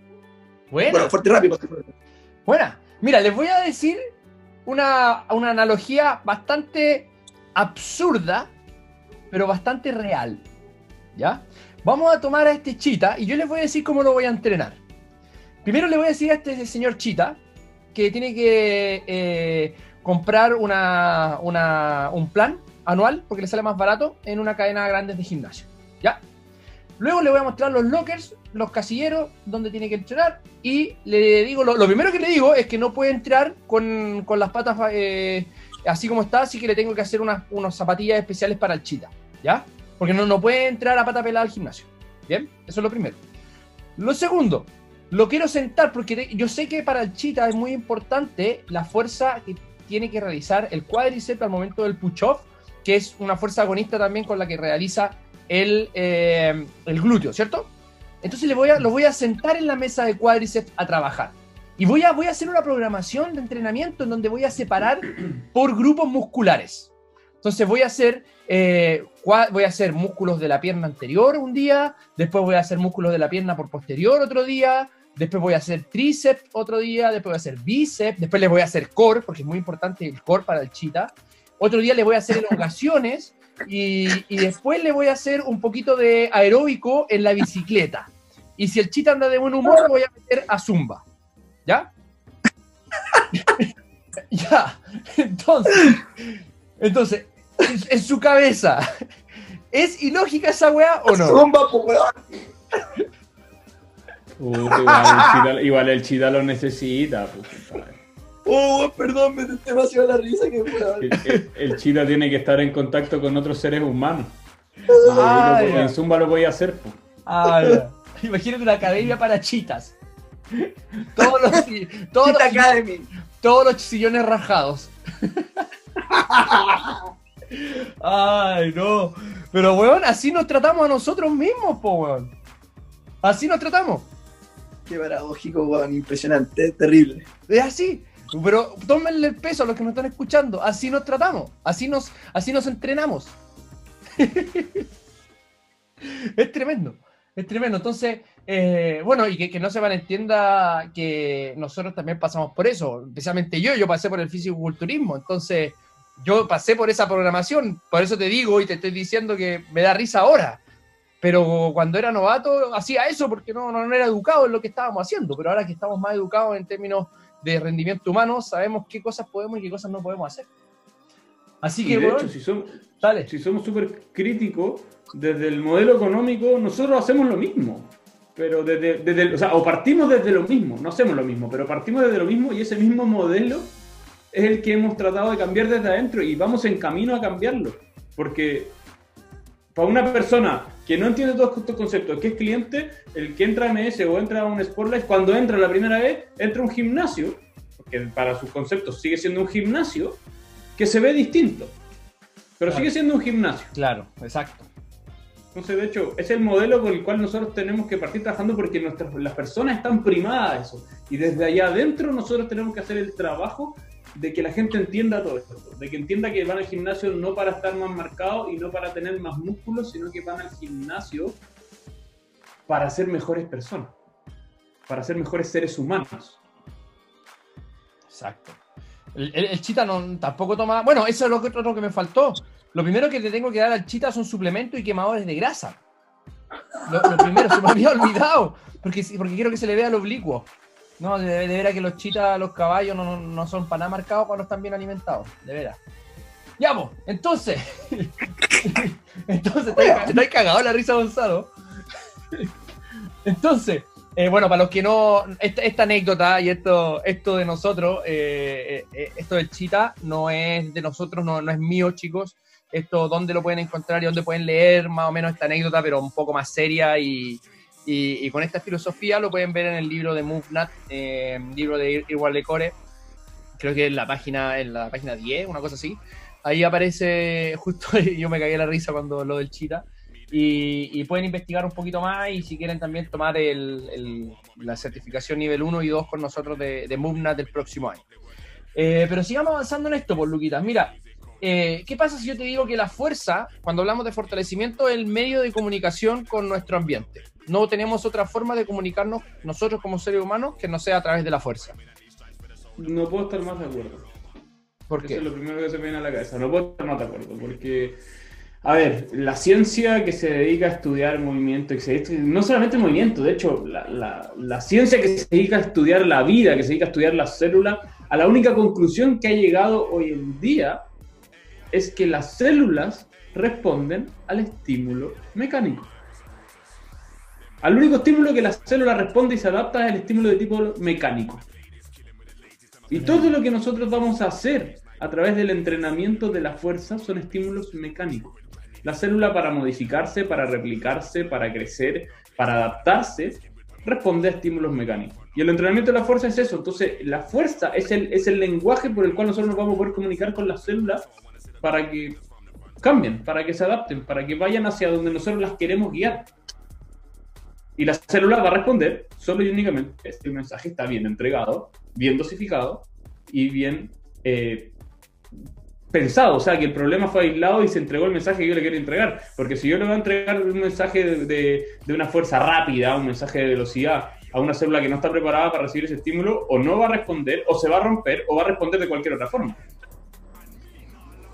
Bueno, fuerte, rápido. Buena. Mira, les voy a decir una, una analogía bastante absurda, pero bastante real. ¿Ya? Vamos a tomar a este chita y yo les voy a decir cómo lo voy a entrenar. Primero le voy a decir a este señor chita que tiene que eh, comprar una, un plan anual porque le sale más barato en una cadena grande de gimnasio. ¿Ya? Luego le voy a mostrar los lockers, los casilleros, donde tiene que entrar. Y le digo, lo, primero que le digo es que no puede entrar con, las patas eh, así como está, así que le tengo que hacer unas, unas zapatillas especiales para el chita. ¿Ya? Porque no, no puede entrar a pata pelada al gimnasio. Bien, eso es lo primero. Lo segundo, lo quiero sentar porque yo sé que para el chita es muy importante la fuerza que tiene que realizar el cuádriceps al momento del push-off, que es una fuerza agonista también con la que realiza el, eh, el glúteo, ¿cierto? Entonces le voy a, lo voy a sentar en la mesa de cuádriceps a trabajar. Y voy a, voy a hacer una programación de entrenamiento en donde voy a separar por grupos musculares. Entonces voy a hacer eh, voy a hacer músculos de la pierna anterior un día, después voy a hacer músculos de la pierna por posterior otro día, después voy a hacer tríceps otro día, después voy a hacer bíceps, después le voy a hacer core, porque es muy importante el core para el chita. Otro día le voy a hacer elongaciones y, y después le voy a hacer un poquito de aeróbico en la bicicleta. Y si el chita anda de buen humor, voy a meter a zumba. ¿Ya? ya. Entonces, entonces, en, su cabeza. ¿Es ilógica esa weá o no? Zumba, pues, igual, el chida, lo necesita. Pues, oh, perdón, me demasiado la risa que el, el, chida tiene que estar en contacto con otros seres humanos. Ah, en Zumba lo voy a hacer. Pues. Ah, Imagínate una academia para chitas. Todos los, todos, los, todos los sillones rajados. Ay, no. Pero, weón, así nos tratamos a nosotros mismos, po, weón. Así nos tratamos. Qué paradójico, weón. Impresionante, terrible. Es así. Pero tómenle el peso a los que nos están escuchando. Así nos tratamos. Así nos, así nos entrenamos. es tremendo. Es tremendo. Entonces, eh, bueno, y que, que, no se malentienda que nosotros también pasamos por eso. Especialmente yo, yo pasé por el físico-culturismo. Entonces, yo pasé por esa programación, por eso te digo y te estoy diciendo que me da risa ahora. Pero cuando era novato hacía eso porque no, no, era educado en lo que estábamos haciendo. Pero ahora que estamos más educados en términos de rendimiento humano, sabemos qué cosas podemos y qué cosas no podemos hacer. Así que, de hecho, si, somos, si somos súper críticos, desde el modelo económico, nosotros hacemos lo mismo. Pero desde, desde, o sea, o partimos desde lo mismo, no hacemos lo mismo, pero partimos desde lo mismo y ese mismo modelo es el que hemos tratado de cambiar desde adentro y vamos en camino a cambiarlo. Porque para una persona que no entiende todos estos conceptos, que es cliente, el que entra a MS o entra a un Sportlife, cuando entra la primera vez, entra a un gimnasio, porque para sus conceptos sigue siendo un gimnasio, que se ve distinto. Pero sigue siendo un gimnasio. Claro, exacto. Entonces, de hecho, es el modelo con el cual nosotros tenemos que partir trabajando porque nuestras, las personas están primadas a eso. Y desde allá adentro nosotros tenemos que hacer el trabajo de que la gente entienda todo esto, de que entienda que van al gimnasio no para estar más marcados y no para tener más músculos, sino que van al gimnasio para ser mejores personas, para ser mejores seres humanos. Exacto. El, chita no, tampoco toma. Bueno, eso es lo que, que me faltó. Lo primero que le tengo que dar al chita son suplementos y quemadores de grasa. Lo, primero, se me había olvidado. Porque, porque quiero que se le vea el oblicuo. No, de, veras que los chitas, los caballos no, no, son para nada marcados cuando están bien alimentados, de veras. Ya, pues, entonces. entonces, está cagado la risa, Gonzalo. entonces, eh, bueno, para los que no. Esta, anécdota y esto, esto de nosotros, eh, eh, esto del chita, no es de nosotros, no, no es mío, chicos. Esto, ¿dónde lo pueden encontrar y dónde pueden leer más o menos esta anécdota, pero un poco más seria y, y, con esta filosofía lo pueden ver en el libro de MoveNat, eh, libro de Igual de Core, creo que en la página, en la página 10, una cosa así. Ahí aparece, justo yo me cagué la risa cuando lo del chita. y, pueden investigar un poquito más y si quieren también tomar la certificación nivel 1 y 2 con nosotros de, de del próximo año. Eh, pero sigamos avanzando en esto, por Luquitas. Mira, eh, ¿qué pasa si yo te digo que la fuerza, cuando hablamos de fortalecimiento, es el medio de comunicación con nuestro ambiente? No tenemos otra forma de comunicarnos nosotros como seres humanos que no sea a través de la fuerza. No puedo estar más de acuerdo. ¿Por qué? Eso es lo primero que se me viene a la cabeza. No puedo estar más de acuerdo, porque a ver, la ciencia que se dedica a estudiar movimiento, no solamente el movimiento, de hecho, la, ciencia que se dedica a estudiar la vida, que se dedica a estudiar la célula, a la única conclusión que ha llegado hoy en día es que las células responden al estímulo mecánico. Al único estímulo que la célula responde y se adapta es el estímulo de tipo mecánico. Y todo lo que nosotros vamos a hacer a través del entrenamiento de la fuerza son estímulos mecánicos. La célula para modificarse, para replicarse, para crecer, para adaptarse, responde a estímulos mecánicos. Y el entrenamiento de la fuerza es eso. Entonces, la fuerza es el, es el lenguaje por el cual nosotros nos vamos a poder comunicar con las células para que cambien, para que se adapten, para que vayan hacia donde nosotros las queremos guiar. Y la célula va a responder solo y únicamente este mensaje está bien entregado, bien dosificado y bien eh, pensado, o sea, que el problema fue aislado y se entregó el mensaje que yo le quiero entregar. Porque si yo le voy a entregar un mensaje de, una fuerza rápida, un mensaje de velocidad a una célula que no está preparada para recibir ese estímulo, o no va a responder, o se va a romper, o va a responder de cualquier otra forma.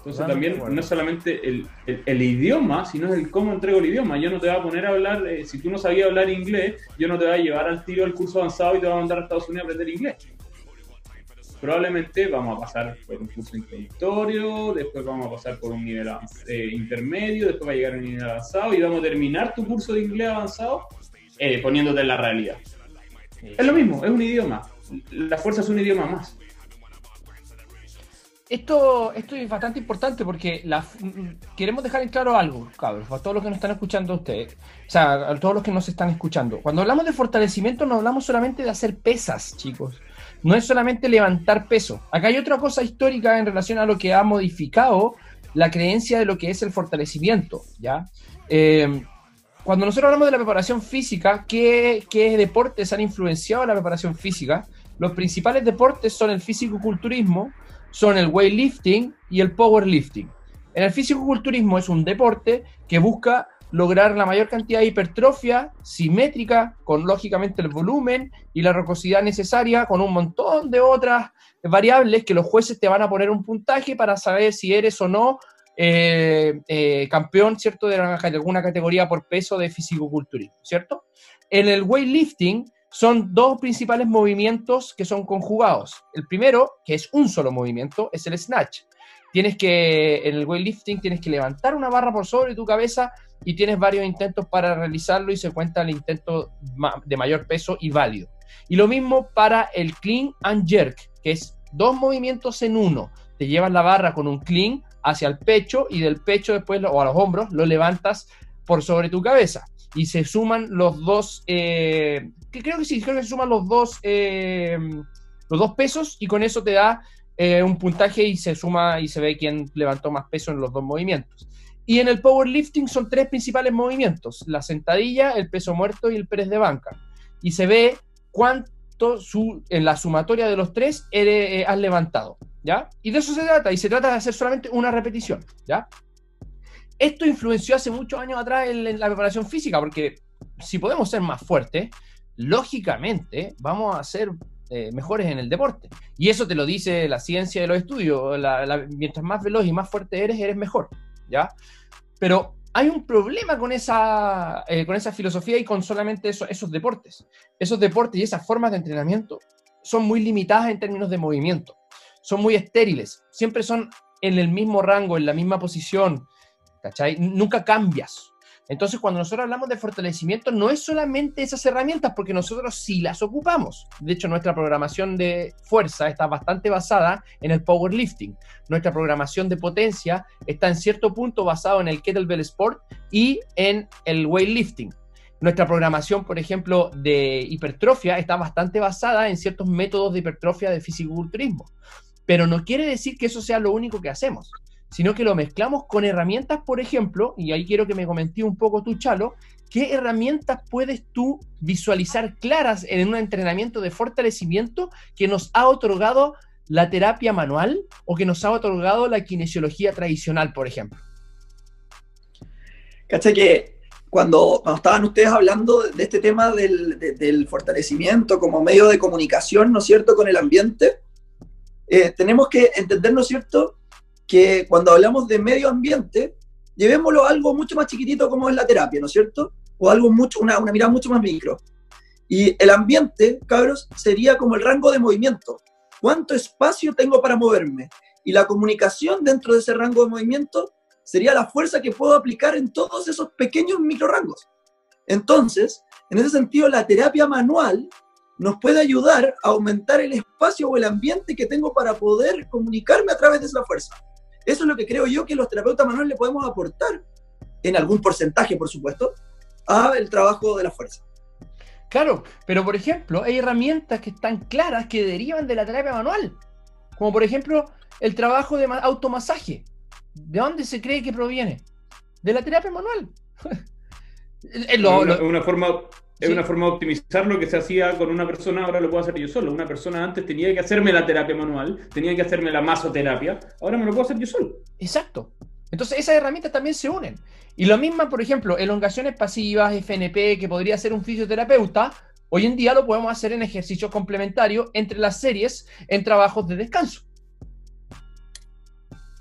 Entonces también no es solamente el, idioma, sino el cómo entrego el idioma. Yo no te voy a poner a hablar, eh, si tú no sabías hablar inglés, yo no te voy a llevar al tiro al curso avanzado y te voy a mandar a Estados Unidos a aprender inglés probablemente vamos a pasar por un curso introductorio, después vamos a pasar por un nivel eh, intermedio, después va a llegar a un nivel avanzado y vamos a terminar tu curso de inglés avanzado eh, poniéndote en la realidad. Es lo mismo, es un idioma. La fuerza es un idioma más. Esto, esto es bastante importante porque la, queremos dejar en claro algo, cabros, a todos los que nos están escuchando ustedes, o sea, a todos los que nos están escuchando. Cuando hablamos de fortalecimiento no hablamos solamente de hacer pesas, chicos no es solamente levantar peso. Acá hay otra cosa histórica en relación a lo que ha modificado la creencia de lo que es el fortalecimiento, ¿ya? Eh, cuando nosotros hablamos de la preparación física, ¿qué, deportes han influenciado la preparación física? Los principales deportes son el físico-culturismo, son el weightlifting y el powerlifting. En el físico-culturismo es un deporte que busca lograr la mayor cantidad de hipertrofia simétrica, con lógicamente el volumen y la rocosidad necesaria, con un montón de otras variables que los jueces te van a poner un puntaje para saber si eres o no eh, eh, campeón, ¿cierto?, de alguna categoría por peso de fisicoculturismo, ¿cierto? En el weightlifting son dos principales movimientos que son conjugados. El primero, que es un solo movimiento, es el snatch. Tienes que, en el weightlifting, tienes que levantar una barra por sobre tu cabeza y tienes varios intentos para realizarlo y se cuenta el intento de mayor peso y válido. Y lo mismo para el clean and jerk, que es dos movimientos en uno. Te llevas la barra con un clean hacia el pecho y del pecho después o a los hombros lo levantas por sobre tu cabeza. Y se suman los dos, eh, que creo que sí, se suman los dos, eh, los dos pesos y con eso te da eh, un puntaje y se suma y se ve quién levantó más peso en los dos movimientos. Y en el powerlifting son tres principales movimientos, la sentadilla, el peso muerto y el press de banca. Y se ve cuánto en la sumatoria de los tres eh, has levantado, ¿ya? Y de eso se trata, y se trata de hacer solamente una repetición, ¿ya? Esto influenció hace muchos años atrás en, la preparación física, porque si podemos ser más fuertes, lógicamente vamos a ser eh, mejores en el deporte. Y eso te lo dice la ciencia de los estudios. mientras más veloz y más fuerte eres, eres mejor. ¿ya? Pero hay un problema con esa, eh, con esa filosofía y con solamente esos deportes. Esos deportes y esas formas de entrenamiento son muy limitadas en términos de movimiento. Son muy estériles. Siempre son en el mismo rango, en la misma posición. ¿Cachai? Nunca cambias. Entonces, cuando nosotros hablamos de fortalecimiento, no es solamente esas herramientas, porque nosotros sí las ocupamos. De hecho, nuestra programación de fuerza está bastante basada en el powerlifting. Nuestra programación de potencia está en cierto punto basado en el kettlebell sport y en el weightlifting. Nuestra programación, por ejemplo, de hipertrofia está bastante basada en ciertos métodos de hipertrofia de fisiculturismo. Pero no quiere decir que eso sea lo único que hacemos sino que lo mezclamos con herramientas, por ejemplo, y ahí quiero que me comenté un poco tú, Chalo, ¿qué herramientas puedes tú visualizar claras en un entrenamiento de fortalecimiento que nos ha otorgado la terapia manual o que nos ha otorgado la kinesiología tradicional, por ejemplo? Cacha que cuando, estaban ustedes hablando de este tema del, del, fortalecimiento como medio de comunicación, ¿no es cierto?, con el ambiente, eh, tenemos que entender, ¿no es cierto?, que cuando hablamos de medio ambiente, llevémoslo a algo mucho más chiquitito como es la terapia, ¿no es cierto? O algo mucho, una, una mirada mucho más micro. Y el ambiente, cabros, sería como el rango de movimiento. ¿Cuánto espacio tengo para moverme? Y la comunicación dentro de ese rango de movimiento sería la fuerza que puedo aplicar en todos esos pequeños microrangos. Entonces, en ese sentido, la terapia manual nos puede ayudar a aumentar el espacio o el ambiente que tengo para poder comunicarme a través de esa fuerza. Eso es lo que creo yo que los terapeutas manuales le podemos aportar, en algún porcentaje, por supuesto, al trabajo de la fuerza. Claro, pero por ejemplo, hay herramientas que están claras que derivan de la terapia manual, como por ejemplo el trabajo de automasaje. ¿De dónde se cree que proviene? De la terapia manual. es una, forma, es una forma de optimizar lo que se hacía con una persona, ahora lo puedo hacer yo solo. Una persona antes tenía que hacerme la terapia manual, tenía que hacerme la masoterapia, ahora me lo puedo hacer yo solo. Exacto. Entonces esas herramientas también se unen. Y lo mismo, por ejemplo, elongaciones pasivas, FNP, que podría ser un fisioterapeuta, hoy en día lo podemos hacer en ejercicios complementarios entre las series en trabajos de descanso.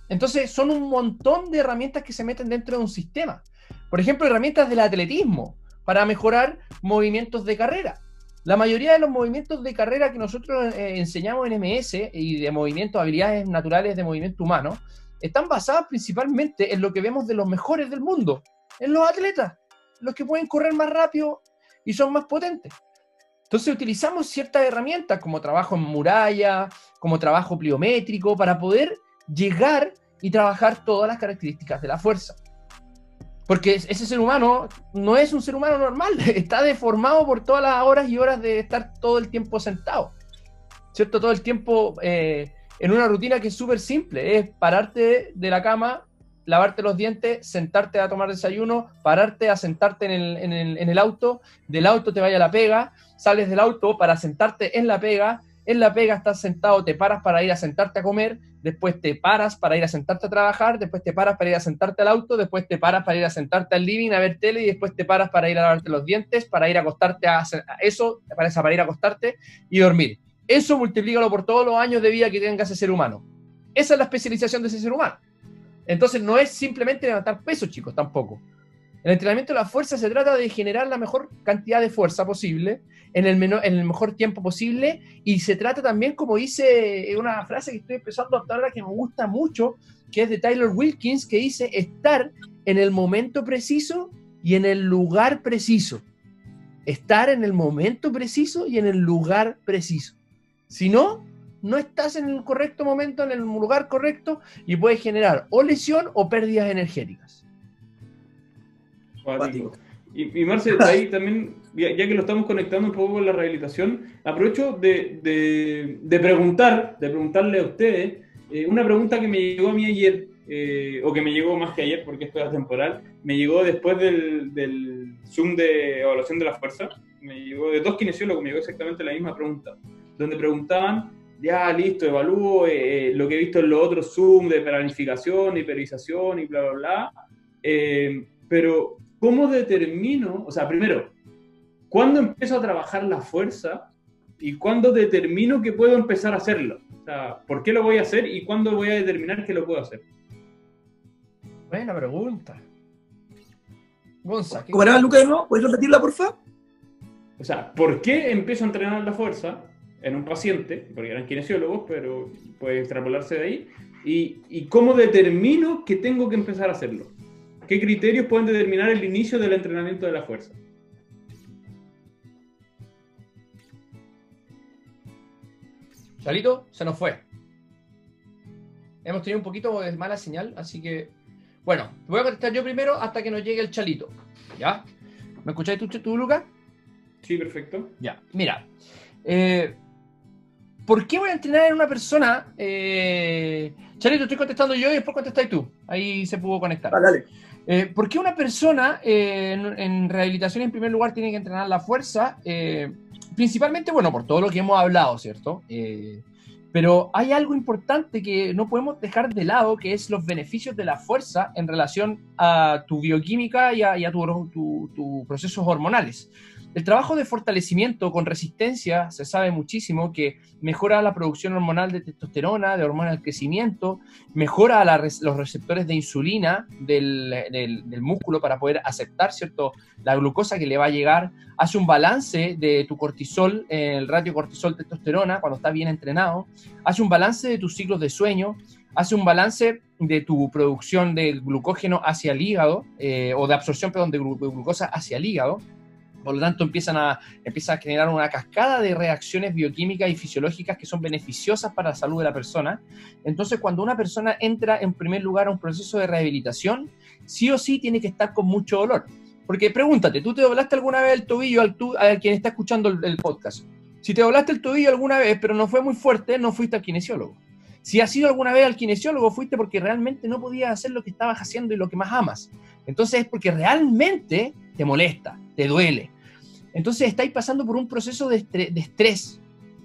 Entonces son un montón de herramientas que se meten dentro de un sistema. Por ejemplo, herramientas del atletismo para mejorar movimientos de carrera. La mayoría de los movimientos de carrera que nosotros eh, enseñamos en MS y de movimientos, habilidades naturales de movimiento humano, están basadas principalmente en lo que vemos de los mejores del mundo, en los atletas, los que pueden correr más rápido y son más potentes. Entonces utilizamos ciertas herramientas como trabajo en muralla, como trabajo pliométrico, para poder llegar y trabajar todas las características de la fuerza. Porque ese ser humano no es un ser humano normal, está deformado por todas las horas y horas de estar todo el tiempo sentado, ¿cierto? Todo el tiempo eh, en una rutina que es súper simple, es pararte de la cama, lavarte los dientes, sentarte a tomar desayuno, pararte a sentarte en el, en el, en el auto, del auto te vaya a la pega, sales del auto para sentarte en la pega, en la pega estás sentado, te paras para ir a sentarte a comer, después te paras para ir a sentarte a trabajar, después te paras para ir a sentarte al auto, después te paras para ir a sentarte al living a ver tele y después te paras para ir a lavarte los dientes, para ir a acostarte a, eso, te paras para ir a acostarte y dormir. Eso multiplícalo por todos los años de vida que tenga ese ser humano. Esa es la especialización de ese ser humano. Entonces no es simplemente levantar peso, chicos, tampoco. El entrenamiento de la fuerza se trata de generar la mejor cantidad de fuerza posible en el, menor, en el mejor tiempo posible y se trata también, como dice una frase que estoy empezando a que me gusta mucho, que es de Tyler Wilkins, que dice estar en el momento preciso y en el lugar preciso. Estar en el momento preciso y en el lugar preciso. Si no, no estás en el correcto momento, en el lugar correcto y puedes generar o lesión o pérdidas energéticas. Y, y Marce, ahí también, ya, que lo estamos conectando un poco con la rehabilitación, aprovecho de, de, preguntar, de preguntarle a ustedes, eh, una pregunta que me llegó a mí ayer, eh, o que me llegó más que ayer porque esto es temporal, me llegó después del, del Zoom de evaluación de la fuerza, me llegó de dos kinesiólogos, me llegó exactamente la misma pregunta, donde preguntaban, ya listo, evalúo eh, lo que he visto en los otros Zoom de planificación y periodización y bla, bla, bla, pero ¿cómo determino, o sea, primero, cuándo empiezo a trabajar la fuerza y cuándo determino que puedo empezar a hacerlo? O sea, ¿por qué lo voy a hacer y cuándo voy a determinar que lo puedo hacer? Buena pregunta. Gonza, ¿Cómo era, Lucas, no? ¿Puedes repetirla, por favor? O sea, ¿por qué empiezo a entrenar la fuerza en un paciente? Porque eran kinesiólogos, pero puede extrapolarse de ahí. ¿Y, y cómo determino que tengo que empezar a hacerlo? ¿Qué criterios pueden determinar el inicio del entrenamiento de la fuerza? Chalito, se nos fue. Hemos tenido un poquito de mala señal, así que. Bueno, voy a contestar yo primero hasta que nos llegue el Chalito. ¿Ya? ¿Me escucháis tú, tú Lucas? Sí, perfecto. Ya, mira. Eh, ¿por qué voy a entrenar en una persona? Eh, Charito, estoy contestando yo y después contestáis tú. Ahí se pudo conectar. dale. Eh, ¿Por qué una persona eh, en, en, rehabilitación en primer lugar tiene que entrenar la fuerza? Eh, principalmente, bueno, por todo lo que hemos hablado, ¿cierto? Eh, pero hay algo importante que no podemos dejar de lado, que es los beneficios de la fuerza en relación a tu bioquímica y a, y a tus tu, tu procesos hormonales. El trabajo de fortalecimiento con resistencia se sabe muchísimo que mejora la producción hormonal de testosterona, de hormona del crecimiento, mejora los receptores de insulina del, músculo para poder aceptar ¿cierto? la glucosa que le va a llegar, hace un balance de tu cortisol, el ratio cortisol-testosterona cuando está bien entrenado, hace un balance de tus ciclos de sueño, hace un balance de tu producción de glucógeno hacia el hígado, eh, o de absorción, perdón, de glucosa hacia el hígado, por lo tanto, empiezan a, empieza a generar una cascada de reacciones bioquímicas y fisiológicas que son beneficiosas para la salud de la persona. Entonces, cuando una persona entra en primer lugar a un proceso de rehabilitación, sí o sí tiene que estar con mucho dolor. Porque pregúntate, ¿tú te doblaste alguna vez el tobillo al, tu, a quien está escuchando el, podcast? Si te doblaste el tobillo alguna vez, pero no fue muy fuerte, no fuiste al kinesiólogo. Si has ido alguna vez al kinesiólogo, fuiste porque realmente no podías hacer lo que estabas haciendo y lo que más amas. Entonces es porque realmente te molesta, te duele. Entonces estáis pasando por un proceso de estrés.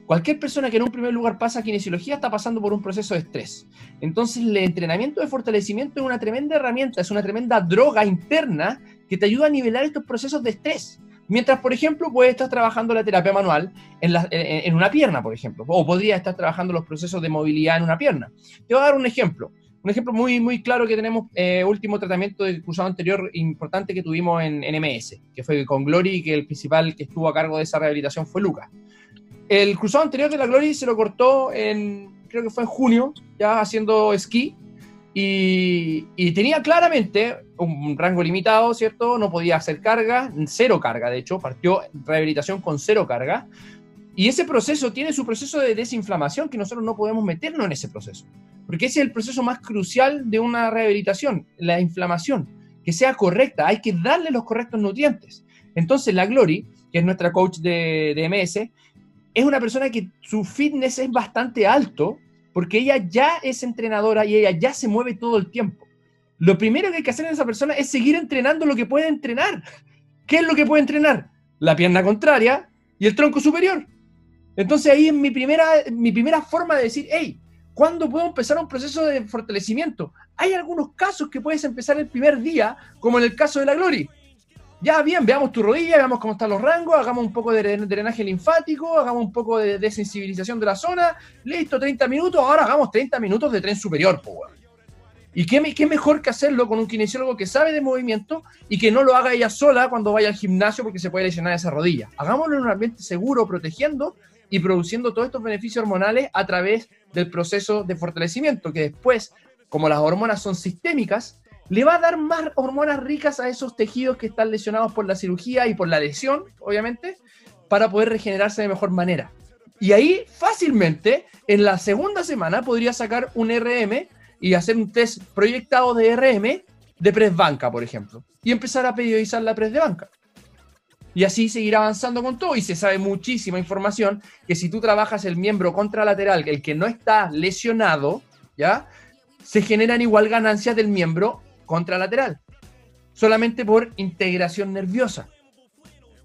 Cualquier persona que en un primer lugar pasa a kinesiología está pasando por un proceso de estrés. Entonces el entrenamiento de fortalecimiento es una tremenda herramienta, es una tremenda droga interna que te ayuda a nivelar estos procesos de estrés. Mientras, por ejemplo, puedes estar trabajando la terapia manual en, en, una pierna, por ejemplo, o podría estar trabajando los procesos de movilidad en una pierna. Te voy a dar un ejemplo. Un ejemplo muy, muy claro que tenemos, eh, último tratamiento del cruzado anterior importante que tuvimos en, en, MS, que fue con Glory que el principal que estuvo a cargo de esa rehabilitación fue Lucas. El cruzado anterior de la Glory se lo cortó en, creo que fue en junio, ya haciendo esquí, y, y, tenía claramente un rango limitado, ¿cierto? No podía hacer carga, cero carga, de hecho, partió rehabilitación con cero carga. Y ese proceso tiene su proceso de desinflamación que nosotros no podemos meternos en ese proceso, porque ese es el proceso más crucial de una rehabilitación, la inflamación, que sea correcta, hay que darle los correctos nutrientes. Entonces la Glory, que es nuestra coach de, de MS, es una persona que su fitness es bastante alto, porque ella ya es entrenadora y ella ya se mueve todo el tiempo. Lo primero que hay que hacer en esa persona es seguir entrenando lo que puede entrenar. ¿Qué es lo que puede entrenar? La pierna contraria y el tronco superior. Entonces ahí es mi primera, mi primera forma de decir, hey, ¿cuándo puedo empezar un proceso de fortalecimiento? Hay algunos casos que puedes empezar el primer día, como en el caso de la Glory. Ya bien, veamos tu rodilla, veamos cómo están los rangos, hagamos un poco de drenaje linfático, hagamos un poco de desensibilización de la zona, listo, 30 minutos, ahora hagamos 30 minutos de tren superior, pues, ¿Y qué, qué, mejor que hacerlo con un kinesiólogo que sabe de movimiento y que no lo haga ella sola cuando vaya al gimnasio porque se puede lesionar esa rodilla? Hagámoslo en un ambiente seguro, protegiendo y produciendo todos estos beneficios hormonales a través del proceso de fortalecimiento, que después, como las hormonas son sistémicas, le va a dar más hormonas ricas a esos tejidos que están lesionados por la cirugía y por la lesión, obviamente, para poder regenerarse de mejor manera. Y ahí fácilmente, en la segunda semana, podría sacar un RM y hacer un test proyectado de RM de press banca, por ejemplo, y empezar a periodizar la press de banca. Y así seguir avanzando con todo. Y se sabe muchísima información que si tú trabajas el miembro contralateral, el que no está lesionado, ¿ya? Se generan igual ganancias del miembro contralateral. Solamente por integración nerviosa.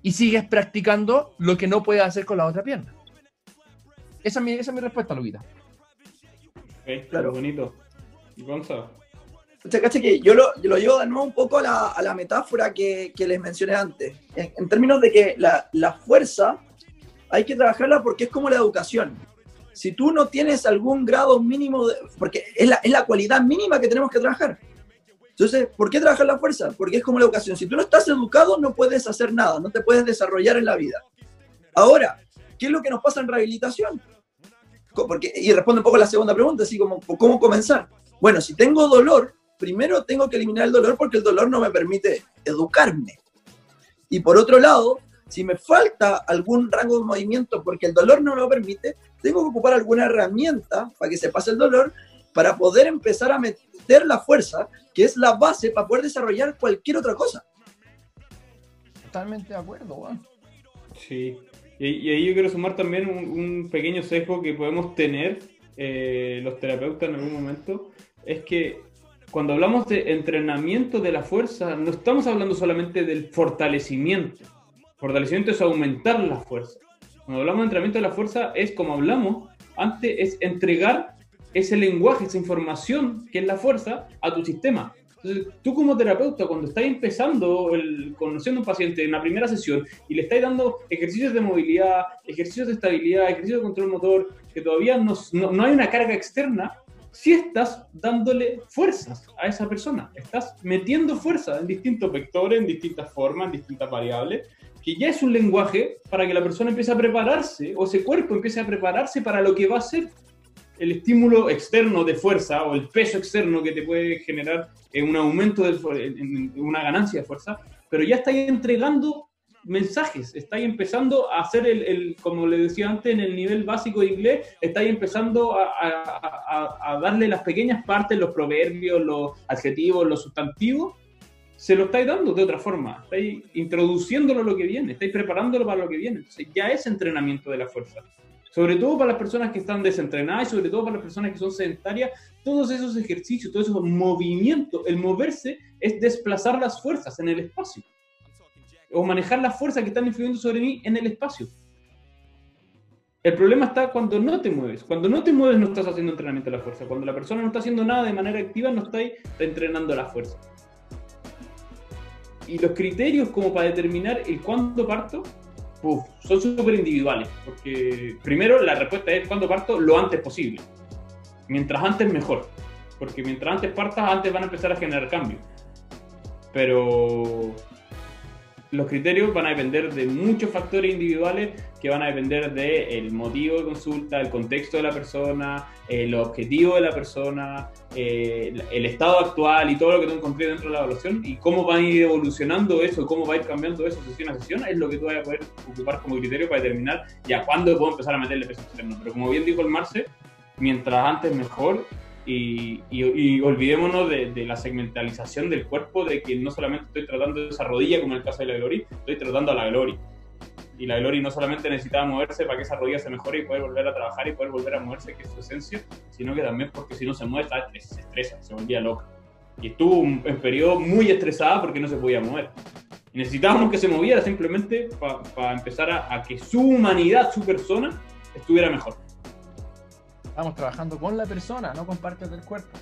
Y sigues practicando lo que no puedes hacer con la otra pierna. Esa es mi, esa es mi respuesta, Luquita. Okay, claro. bonito. Gonzalo. Caché que yo lo, yo lo, llevo de nuevo un poco a la, a la metáfora que, que, les mencioné antes, en, en términos de que la, la, fuerza hay que trabajarla porque es como la educación. Si tú no tienes algún grado mínimo, de, porque es la, es la cualidad mínima que tenemos que trabajar. Entonces, ¿por qué trabajar la fuerza? Porque es como la educación. Si tú no estás educado, no puedes hacer nada, no te puedes desarrollar en la vida. Ahora, ¿qué es lo que nos pasa en rehabilitación? Porque, y responde un poco a la segunda pregunta, así como, ¿cómo comenzar? Bueno, si tengo dolor, primero tengo que eliminar el dolor porque el dolor no me permite educarme. Y por otro lado, si me falta algún rango de movimiento porque el dolor no lo permite, tengo que ocupar alguna herramienta para que se pase el dolor, para poder empezar a meter la fuerza, que es la base para poder desarrollar cualquier otra cosa. Totalmente de acuerdo, Juan. Sí. Y, ahí yo quiero sumar también un, pequeño sesgo que podemos tener eh, los terapeutas en algún momento, es que cuando hablamos de entrenamiento de la fuerza, no estamos hablando solamente del fortalecimiento. Fortalecimiento es aumentar la fuerza. Cuando hablamos de entrenamiento de la fuerza, es como hablamos antes, es entregar ese lenguaje, esa información que es la fuerza a tu sistema. Entonces, tú como terapeuta, cuando estás empezando, el, conociendo a un paciente en la primera sesión y le estás dando ejercicios de movilidad, ejercicios de estabilidad, ejercicios de control motor, que todavía no, no, hay una carga externa, si estás dándole fuerzas a esa persona, estás metiendo fuerza en distintos vectores, en distintas formas, en distintas variables, que ya es un lenguaje para que la persona empiece a prepararse o ese cuerpo empiece a prepararse para lo que va a ser. El estímulo externo de fuerza o el peso externo que te puede generar un aumento de una ganancia de fuerza, pero ya estáis entregando mensajes, estáis empezando a hacer el, como le decía antes, en el nivel básico de inglés, estáis empezando a, darle las pequeñas partes, los proverbios, los adjetivos, los sustantivos, se lo estáis dando de otra forma, estáis introduciéndolo a lo que viene, estáis preparándolo para lo que viene, entonces ya es entrenamiento de la fuerza. Sobre todo para las personas que están desentrenadas y sobre todo para las personas que son sedentarias, todos esos ejercicios, todos esos movimientos, el moverse es desplazar las fuerzas en el espacio o manejar las fuerzas que están influyendo sobre mí en el espacio. El problema está cuando no te mueves. Cuando no te mueves no estás haciendo entrenamiento de la fuerza. Cuando la persona no está haciendo nada de manera activa no está, está entrenando la fuerza. Y los criterios como para determinar el cuándo parto son súper individuales, porque primero la respuesta es cuando parto lo antes posible. Mientras antes mejor, porque mientras antes partas, antes van a empezar a generar cambios. Pero los criterios van a depender de muchos factores individuales que van a depender del motivo de consulta, el contexto de la persona, el objetivo de la persona, eh, el estado actual y todo lo que tú encontré dentro de la evaluación y cómo va a ir evolucionando eso, cómo va a ir cambiando eso sesión a sesión, es lo que tú vas a poder ocupar como criterio para determinar ya cuándo puedo empezar a meterle peso externo. Pero como bien dijo el Marce, mientras antes mejor y, olvidémonos de, la segmentalización del cuerpo, de que no solamente estoy tratando de esa rodilla, como en el caso de la Glory, estoy tratando a la Glory. Y la Glory no solamente necesitaba moverse para que esa rodilla se mejore y poder volver a trabajar y poder volver a moverse, que es su esencia, sino que también porque si no se mueve, se estresa, se volvía loca. Y estuvo en periodo muy estresada porque no se podía mover. Y necesitábamos que se moviera simplemente para empezar a, a que su humanidad, su persona, estuviera mejor. Estamos trabajando con la persona, no con partes del cuerpo.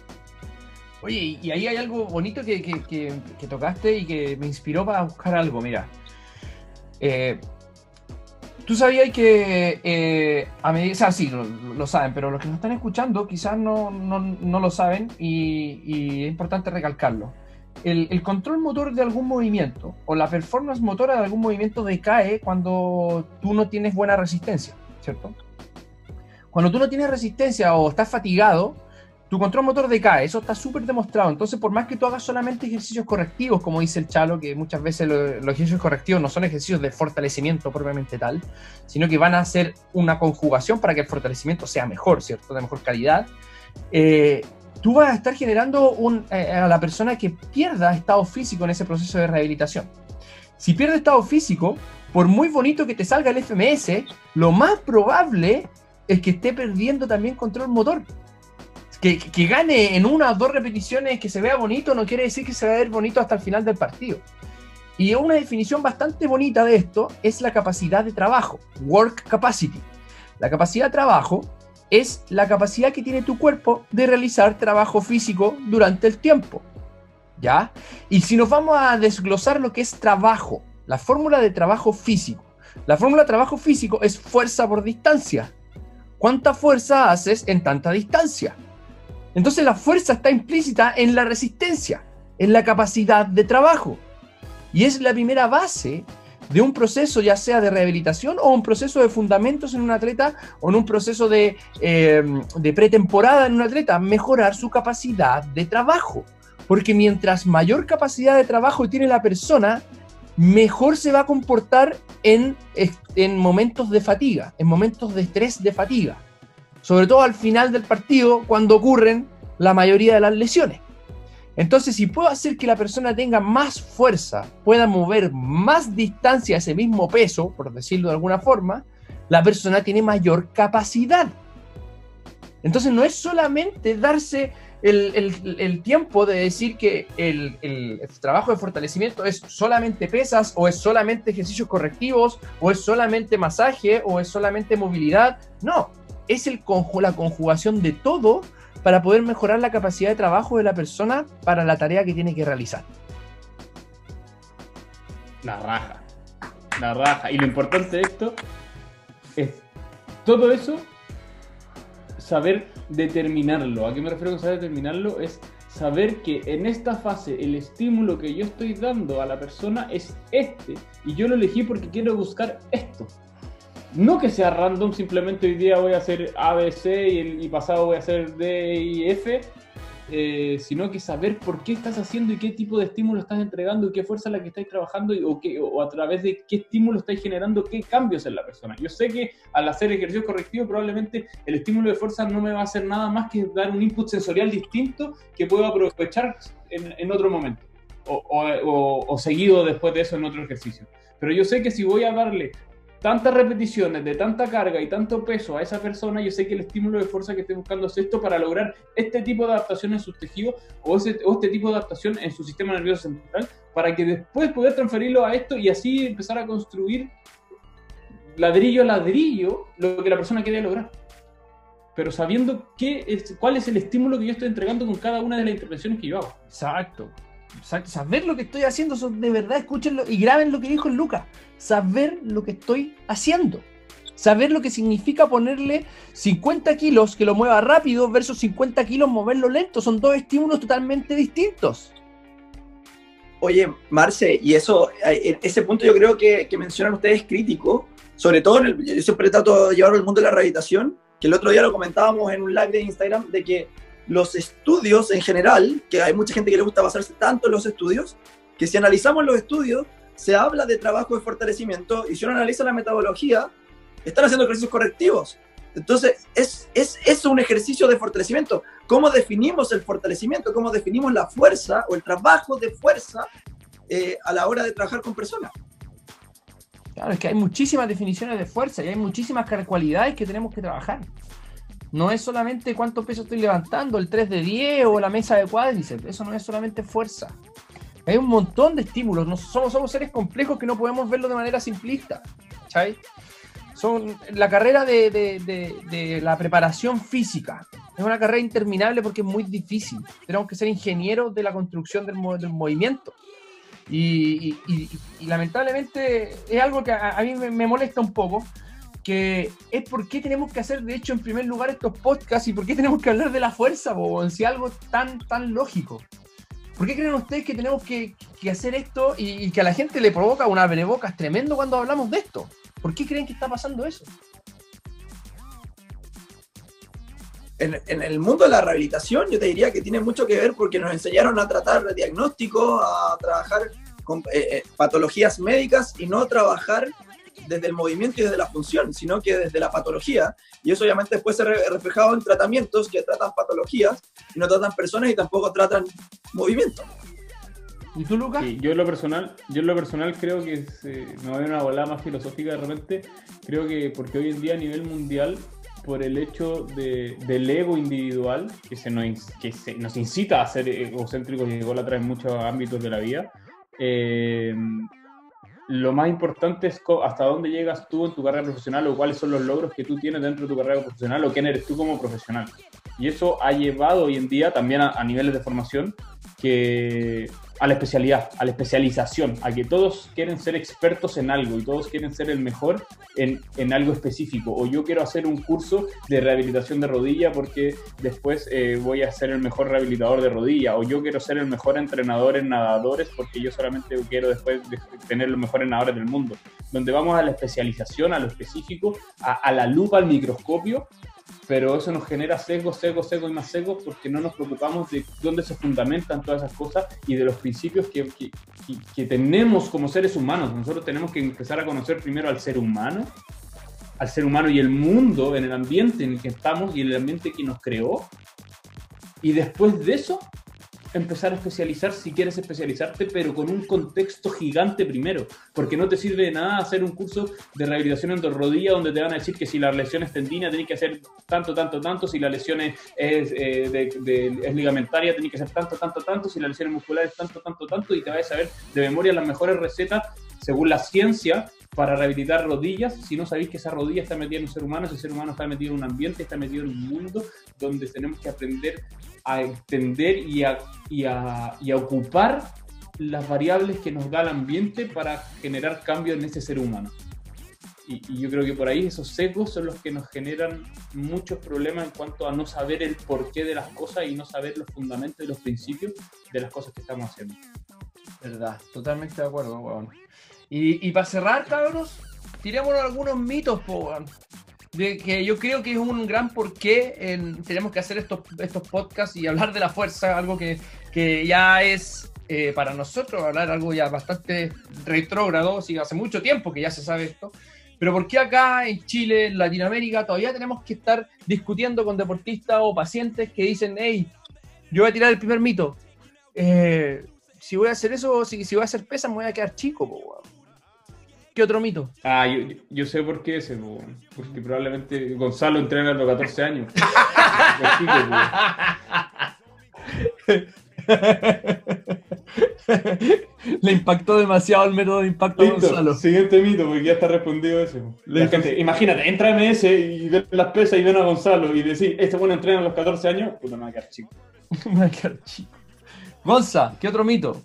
Oye, y ahí hay algo bonito que, que, tocaste y que me inspiró para buscar algo. Mira, eh, tú sabías que eh, a medida, o sea, sí, lo, saben, pero los que nos están escuchando quizás no, no, no lo saben y, es importante recalcarlo. El, el, control motor de algún movimiento o la performance motora de algún movimiento decae cuando tú no tienes buena resistencia, ¿cierto? Cuando tú no tienes resistencia o estás fatigado, tu control motor decae, eso está súper demostrado. Entonces, por más que tú hagas solamente ejercicios correctivos, como dice el Chalo, que muchas veces los ejercicios correctivos no son ejercicios de fortalecimiento propiamente tal, sino que van a ser una conjugación para que el fortalecimiento sea mejor, ¿cierto? De mejor calidad. Eh, tú vas a estar generando eh, a la persona que pierda estado físico en ese proceso de rehabilitación. Si pierde estado físico, por muy bonito que te salga el FMS, lo más probable es que esté perdiendo también control motor. Que, que, gane en una o dos repeticiones que se vea bonito no quiere decir que se va a ver bonito hasta el final del partido. Y una definición bastante bonita de esto es la capacidad de trabajo, work capacity. La capacidad de trabajo es la capacidad que tiene tu cuerpo de realizar trabajo físico durante el tiempo. ¿Ya? Y si nos vamos a desglosar lo que es trabajo, la fórmula de trabajo físico. La fórmula de trabajo físico es fuerza por distancia. ¿Cuánta fuerza haces en tanta distancia? Entonces la fuerza está implícita en la resistencia, en la capacidad de trabajo. Y es la primera base de un proceso ya sea de rehabilitación o un proceso de fundamentos en un atleta o en un proceso de, eh, de pretemporada en un atleta, mejorar su capacidad de trabajo. Porque mientras mayor capacidad de trabajo tiene la persona, mejor se va a comportar en, en momentos de fatiga, en momentos de estrés de fatiga. Sobre todo al final del partido, cuando ocurren la mayoría de las lesiones. Entonces, si puedo hacer que la persona tenga más fuerza, pueda mover más distancia a ese mismo peso, por decirlo de alguna forma, la persona tiene mayor capacidad. Entonces, no es solamente darse el, tiempo de decir que el, el, trabajo de fortalecimiento es solamente pesas, o es solamente ejercicios correctivos, o es solamente masaje, o es solamente movilidad. No, es el, la conjugación de todo para poder mejorar la capacidad de trabajo de la persona para la tarea que tiene que realizar. La raja. La raja. Y lo importante de esto es todo eso saber determinarlo. ¿A qué me refiero con saber determinarlo? Es saber que en esta fase el estímulo que yo estoy dando a la persona es este y yo lo elegí porque quiero buscar esto no que sea random, simplemente hoy día voy a hacer A, B, C y, el, pasado voy a hacer D, y F, eh, sino que saber por qué estás haciendo y qué tipo de estímulo estás entregando y qué fuerza es la que estáis trabajando y, o, qué, o a través de qué estímulo estáis generando, qué cambios en la persona. Yo sé que al hacer ejercicio correctivo probablemente el estímulo de fuerza no me va a hacer nada más que dar un input sensorial distinto que puedo aprovechar en, en otro momento o, o seguido después de eso en otro ejercicio. Pero yo sé que si voy a darle tantas repeticiones de tanta carga y tanto peso a esa persona, yo sé que el estímulo de fuerza que estoy buscando es esto para lograr este tipo de adaptación en sus tejidos o, este tipo de adaptación en su sistema nervioso central, para que después poder transferirlo a esto y así empezar a construir ladrillo a ladrillo lo que la persona quería lograr. Pero sabiendo qué es, cuál es el estímulo que yo estoy entregando con cada una de las intervenciones que yo hago. Exacto saber lo que estoy haciendo, de verdad, escúchenlo y graben lo que dijo el Lucas. Saber lo que estoy haciendo. Saber lo que significa ponerle 50 kilos que lo mueva rápido versus 50 kilos moverlo lento. Son dos estímulos totalmente distintos. Oye, Marce, y eso, eh, ese punto yo creo que, mencionan ustedes crítico, sobre todo, en el, yo siempre trato de llevarlo al mundo de la rehabilitación, que el otro día lo comentábamos en un live de Instagram, de que los estudios en general, que hay mucha gente que le gusta basarse tanto en los estudios, que si analizamos los estudios, se habla de trabajo de fortalecimiento y si uno analiza la metodología, están haciendo ejercicios correctivos. Entonces, es, es, es un ejercicio de fortalecimiento. ¿Cómo definimos el fortalecimiento? ¿Cómo definimos la fuerza o el trabajo de fuerza eh, a la hora de trabajar con personas? Claro, es que hay muchísimas definiciones de fuerza y hay muchísimas cualidades que tenemos que trabajar. No es solamente cuánto peso estoy levantando, el 3 de 10 o la mesa de cuádriceps. Eso no es solamente fuerza. Hay un montón de estímulos. No, somos, somos seres complejos que no podemos verlo de manera simplista. ¿Cachai? Son la carrera de, la preparación física. Es una carrera interminable porque es muy difícil. Tenemos que ser ingenieros de la construcción del, movimiento. Y, lamentablemente es algo que a, mí me molesta un poco que es por qué tenemos que hacer, de hecho, en primer lugar estos podcasts y por qué tenemos que hablar de la fuerza, o si algo tan, tan lógico. ¿Por qué creen ustedes que tenemos que, hacer esto y, que a la gente le provoca una abrebocas tremendo cuando hablamos de esto? ¿Por qué creen que está pasando eso? En, el mundo de la rehabilitación yo te diría que tiene mucho que ver porque nos enseñaron a tratar de diagnóstico, a trabajar con eh, eh, patologías médicas y no trabajar desde el movimiento y desde la función, sino que desde la patología. Y eso obviamente después se ve reflejado en tratamientos que tratan patologías y no tratan personas y tampoco tratan movimiento. ¿Y tú, Lucas? yo en lo personal, yo en lo personal creo que no hay una volada más filosófica de repente, creo que porque hoy en día a nivel mundial por el hecho de, del ego individual que, se nos, que se, nos incita a ser egocéntricos y ególatras en muchos ámbitos de la vida, eh, lo más importante es hasta dónde llegas tú en tu carrera profesional o cuáles son los logros que tú tienes dentro de tu carrera profesional o quién eres tú como profesional. Y eso ha llevado hoy en día también a, niveles de formación que a la especialidad, a la especialización, a que todos quieren ser expertos en algo y todos quieren ser el mejor en, en algo específico. O yo quiero hacer un curso de rehabilitación de rodilla porque después eh, voy a ser el mejor rehabilitador de rodilla. O yo quiero ser el mejor entrenador en nadadores porque yo solamente quiero después tener los mejores nadadores del mundo. Donde vamos a la especialización, a lo específico, a, a la lupa, al microscopio pero eso nos genera sesgos, sesgos, sesgos y más sesgos porque no nos preocupamos de dónde se fundamentan todas esas cosas y de los principios que, que, que, tenemos como seres humanos. Nosotros tenemos que empezar a conocer primero al ser humano, al ser humano y el mundo, en el ambiente en el que estamos y el ambiente que nos creó. Y después de eso, empezar a especializar si quieres especializarte, pero con un contexto gigante primero, porque no te sirve de nada hacer un curso de rehabilitación en dos rodillas donde te van a decir que si la lesión es tendina tenés que hacer tanto, tanto, tanto, si la lesión es, eh, de, ligamentaria tenés que hacer tanto, tanto, tanto, si la lesión es muscular es tanto, tanto, tanto, y te vas a saber de memoria las mejores recetas según la ciencia para rehabilitar rodillas si no sabéis que esa rodilla está metida en un ser humano, ese ser humano está metido en un ambiente, está metido en un mundo donde tenemos que aprender a entender y a, y a, y a ocupar las variables que nos da el ambiente para generar cambio en ese ser humano. Y, y, yo creo que por ahí esos sesgos son los que nos generan muchos problemas en cuanto a no saber el porqué de las cosas y no saber los fundamentos y los principios de las cosas que estamos haciendo. Verdad, totalmente de acuerdo, bueno. Y, para cerrar, cabros, tiremos algunos mitos, po, de yo creo que es un gran porqué en, tenemos que hacer estos, estos podcasts y hablar de la fuerza, algo que, que ya es eh, para nosotros hablar algo ya bastante retrógrado, sí, hace mucho tiempo que ya se sabe esto. Pero ¿por qué acá en Chile, en Latinoamérica, todavía tenemos que estar discutiendo con deportistas o pacientes que dicen, hey, yo voy a tirar el primer mito. Eh, si voy a hacer eso, si, si voy a hacer pesas, me voy a quedar chico, po, ¿Qué otro mito? Ah, yo, yo sé por qué ese, po, porque probablemente Gonzalo entrena a los 14 años. Le impactó demasiado el método de impacto Listo, Gonzalo. Siguiente mito, porque ya está respondido ese. La gente, imagínate, entra a MS y ve las pesas y ven a Gonzalo y decís, este bueno entrena a los 14 años, puta, me va a quedar chico. me va a quedar chico. Gonza, ¿qué otro mito?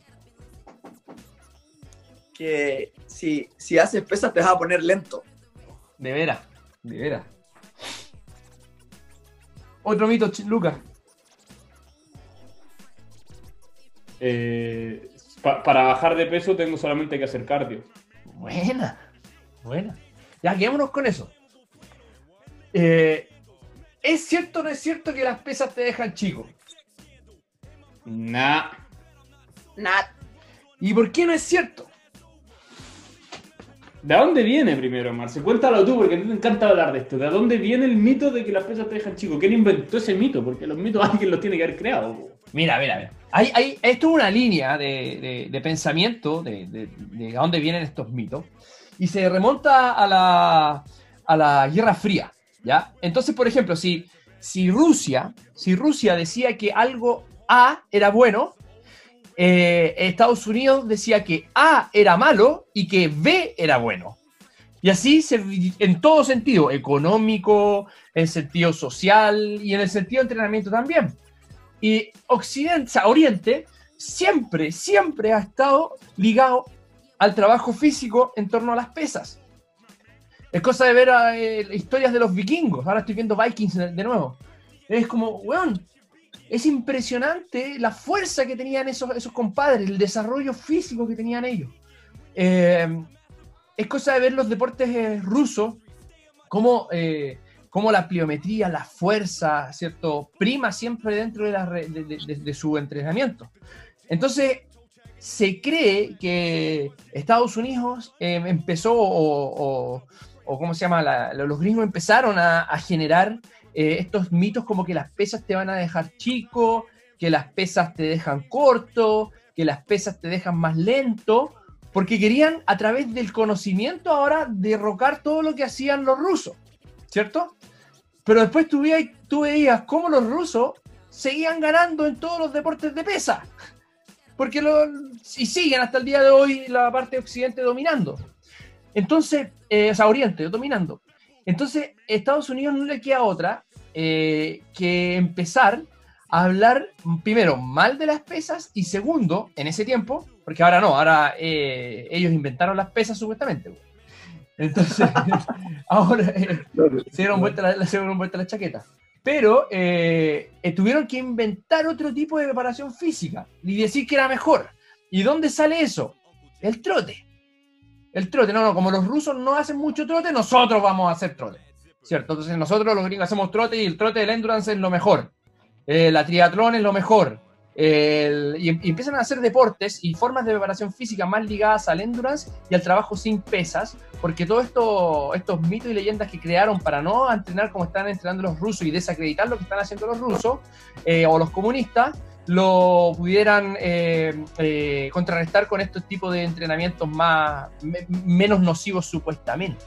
Que si, si haces pesas te vas a poner lento. De veras, de veras. Otro mito, Lucas. Eh, pa para bajar de peso tengo solamente que hacer cardio. Buena, buena. Ya, quedémonos con eso. Eh, ¿Es cierto o no es cierto que las pesas te dejan chico? Nah. Nah. ¿Y por qué no es cierto? ¿De dónde viene primero, Marce? Cuéntalo tú, porque a ti te encanta hablar de esto. ¿De dónde viene el mito de que las pesas te dejan chico? ¿Quién inventó ese mito? Porque los mitos alguien los tiene que haber creado. Mira, mira, mira. Hay, hay, esto es una línea de, de, de pensamiento de, de, dónde vienen estos mitos. Y se remonta a la, a la Guerra Fría. ¿ya? Entonces, por ejemplo, si, si, Rusia, si Rusia decía que algo A era bueno, eh, Estados Unidos decía que A era malo y que B era bueno. Y así se, en todo sentido, económico, en sentido social y en el sentido de entrenamiento también. Y Occidente, o sea, Oriente siempre, siempre ha estado ligado al trabajo físico en torno a las pesas. Es cosa de ver eh, historias de los vikingos. Ahora estoy viendo Vikings de, nuevo. Es como, weón, es impresionante la fuerza que tenían esos, esos compadres, el desarrollo físico que tenían ellos. Eh, es cosa de ver los deportes eh, rusos, como eh, la pliometría, la fuerza, ¿cierto? Prima siempre dentro de, la, su entrenamiento. Entonces, se cree que Estados Unidos empezó, o, o, ¿cómo se llama? La, los gringos empezaron a generar eh, estos mitos como que las pesas te van a dejar chico, que las pesas te dejan corto, que las pesas te dejan más lento, porque querían a través del conocimiento ahora derrocar todo lo que hacían los rusos, ¿cierto? Pero después tú veías, cómo los rusos seguían ganando en todos los deportes de pesa. Porque lo, y siguen hasta el día de hoy la parte de Occidente dominando. Entonces, eh, o sea, Oriente dominando. Entonces, Estados Unidos no le queda otra eh, que empezar a hablar, primero, mal de las pesas y segundo, en ese tiempo, porque ahora no, ahora eh, ellos inventaron las pesas supuestamente. Entonces, ahora eh, se, dieron vuelta la, se dieron vuelta la chaqueta. Pero eh, tuvieron que inventar otro tipo de preparación física y decir que era mejor. ¿Y dónde sale eso? El trote. El trote, no, no, como los rusos no hacen mucho trote, nosotros vamos a hacer trote. ¿Cierto? Entonces nosotros los gringos hacemos trote y el trote del endurance es lo mejor. Eh, la triatlón es lo mejor. Y, y, empiezan a hacer deportes y formas de preparación física más ligadas al endurance y al trabajo sin pesas, porque todos esto, estos mitos y leyendas que crearon para no entrenar como están entrenando los rusos y desacreditar lo que están haciendo los rusos eh, o los comunistas, lo pudieran eh, eh, contrarrestar con estos tipos de entrenamientos más, menos nocivos supuestamente.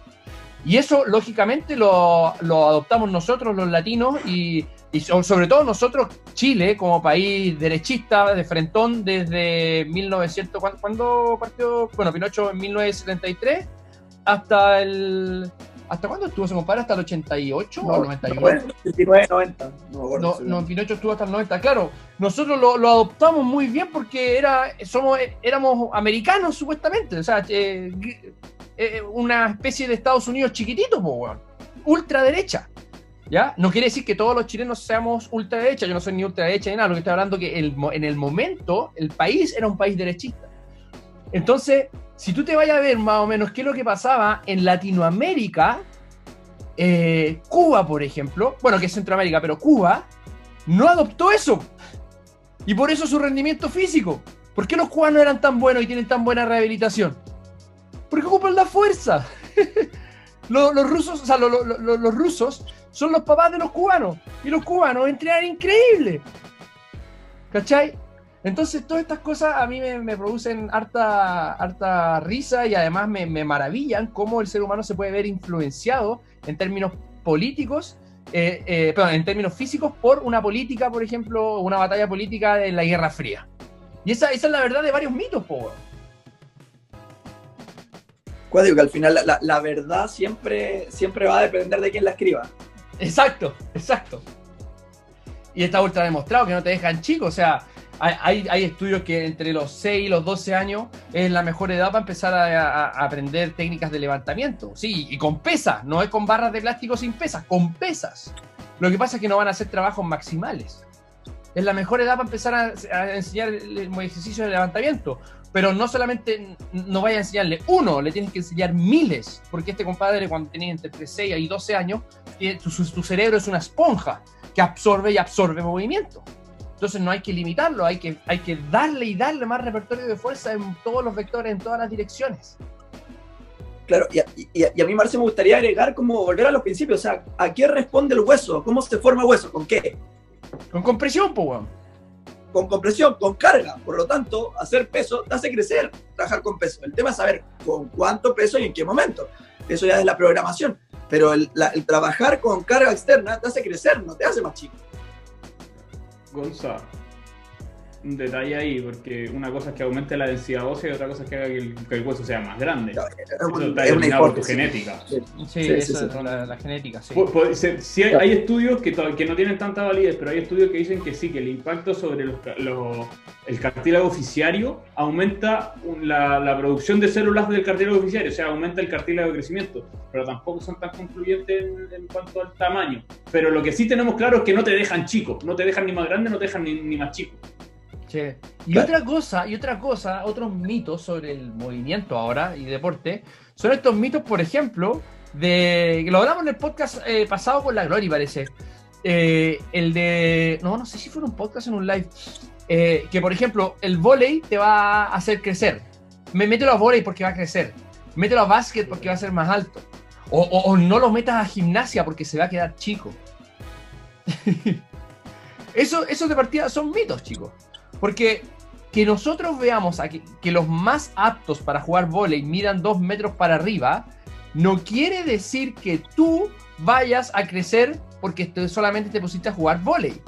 Y eso, lógicamente, lo, adoptamos nosotros, los latinos, y, sobre todo nosotros, Chile, como país derechista, de frentón, desde 1900, ¿cuándo, partió? Bueno, Pinocho en 1973, hasta el... ¿Hasta cuándo estuvo ese compadre? ¿Hasta el 88 o 91? 89, 90. No, no, Pinocho estuvo hasta el 90. Claro, nosotros lo, adoptamos muy bien porque era, somos, éramos americanos supuestamente. O sea, eh, eh, una especie de Estados Unidos chiquitito, po, ultraderecha. ¿Ya? No quiere decir que todos los chilenos seamos ultraderecha, yo no soy ni ultraderecha ni nada, lo que estoy hablando que en el momento el país era un país derechista. Entonces, si tú te vayas a ver más o menos qué es lo que pasaba en Latinoamérica, eh, Cuba, por ejemplo, bueno, que es Centroamérica, pero Cuba no adoptó eso. Y por eso su rendimiento físico. ¿Por qué los cubanos eran tan buenos y tienen tan buena rehabilitación? Porque ocupan la fuerza. los, rusos, o sea, los rusos son los papás de los cubanos. Y los cubanos entrenan increíble. ¿Cachai? Entonces, todas estas cosas a mí me, producen harta, harta risa y además me, maravillan cómo el ser humano se puede ver influenciado en términos políticos, eh, eh, perdón, en términos físicos por una política, por ejemplo, una batalla política de la Guerra Fría. Y esa, esa es la verdad de varios mitos, po. Que al final la, verdad siempre, siempre va a depender de quién la escriba. Exacto, exacto. Y está ultra demostrado que no te dejan chico, o sea, hay, estudios que entre los 6 y los 12 años es la mejor edad para empezar a, aprender técnicas de levantamiento. Sí, y con pesas, no es con barras de plástico sin pesas, con pesas. Lo que pasa es que no van a hacer trabajos maximales. Es la mejor edad para empezar a, enseñar el, ejercicio de levantamiento. Pero no solamente no vaya a enseñarle uno, le tienes que enseñar miles. Porque este compadre, cuando tenía entre 6 y 12 años, tu cerebro es una esponja que absorbe y absorbe movimiento. Entonces no hay que limitarlo, hay que, hay que darle y darle más repertorio de fuerza en todos los vectores, en todas las direcciones. Claro, y a, mí, Marce, me gustaría agregar como volver a los principios. O sea, ¿a qué responde el hueso? ¿Cómo se forma el hueso? ¿Con qué? Con compresión, pues, Con compresión, con carga. Por lo tanto, hacer peso te hace crecer, trabajar con peso. El tema es saber con cuánto peso y en qué momento. Eso ya es la programación. Pero el trabajar con carga externa te hace crecer, no te hace más chico. Gonza, un detalle ahí, porque una cosa es que aumente la densidad ósea y otra cosa es que haga que el, hueso sea más grande. eso está determinado por tu genética. Sí, eso es la, genética, sí. sí hay, estudios que, que, no tienen tanta validez, pero hay estudios que dicen que sí, que el impacto sobre el cartílago oficiario aumenta la, producción de células del cartílago oficiario, o sea, aumenta el cartílago de crecimiento, pero tampoco son tan concluyentes en, cuanto al tamaño. Pero lo que sí tenemos claro es que no te dejan chico, no te dejan ni más grande, no te dejan ni, ni más chico. Y otra cosa, y otra cosa, otros mitos sobre el movimiento ahora y deporte, son estos mitos, por ejemplo, de. que lo hablamos en el podcast eh, pasado con la Glory, parece. Eh, el de. No, no sé si fue un podcast en un live. Eh, que por ejemplo, el volei te va a hacer crecer. Me mételo a volei porque va a crecer. Mételo a básquet porque va a ser más alto. O, o no lo metas a gimnasia porque se va a quedar chico. eso, eso de partida son mitos, chicos. Porque que nosotros veamos a que, los más aptos para jugar volei midan dos metros para arriba, no quiere decir que tú vayas a crecer porque solamente te pusiste a jugar volei.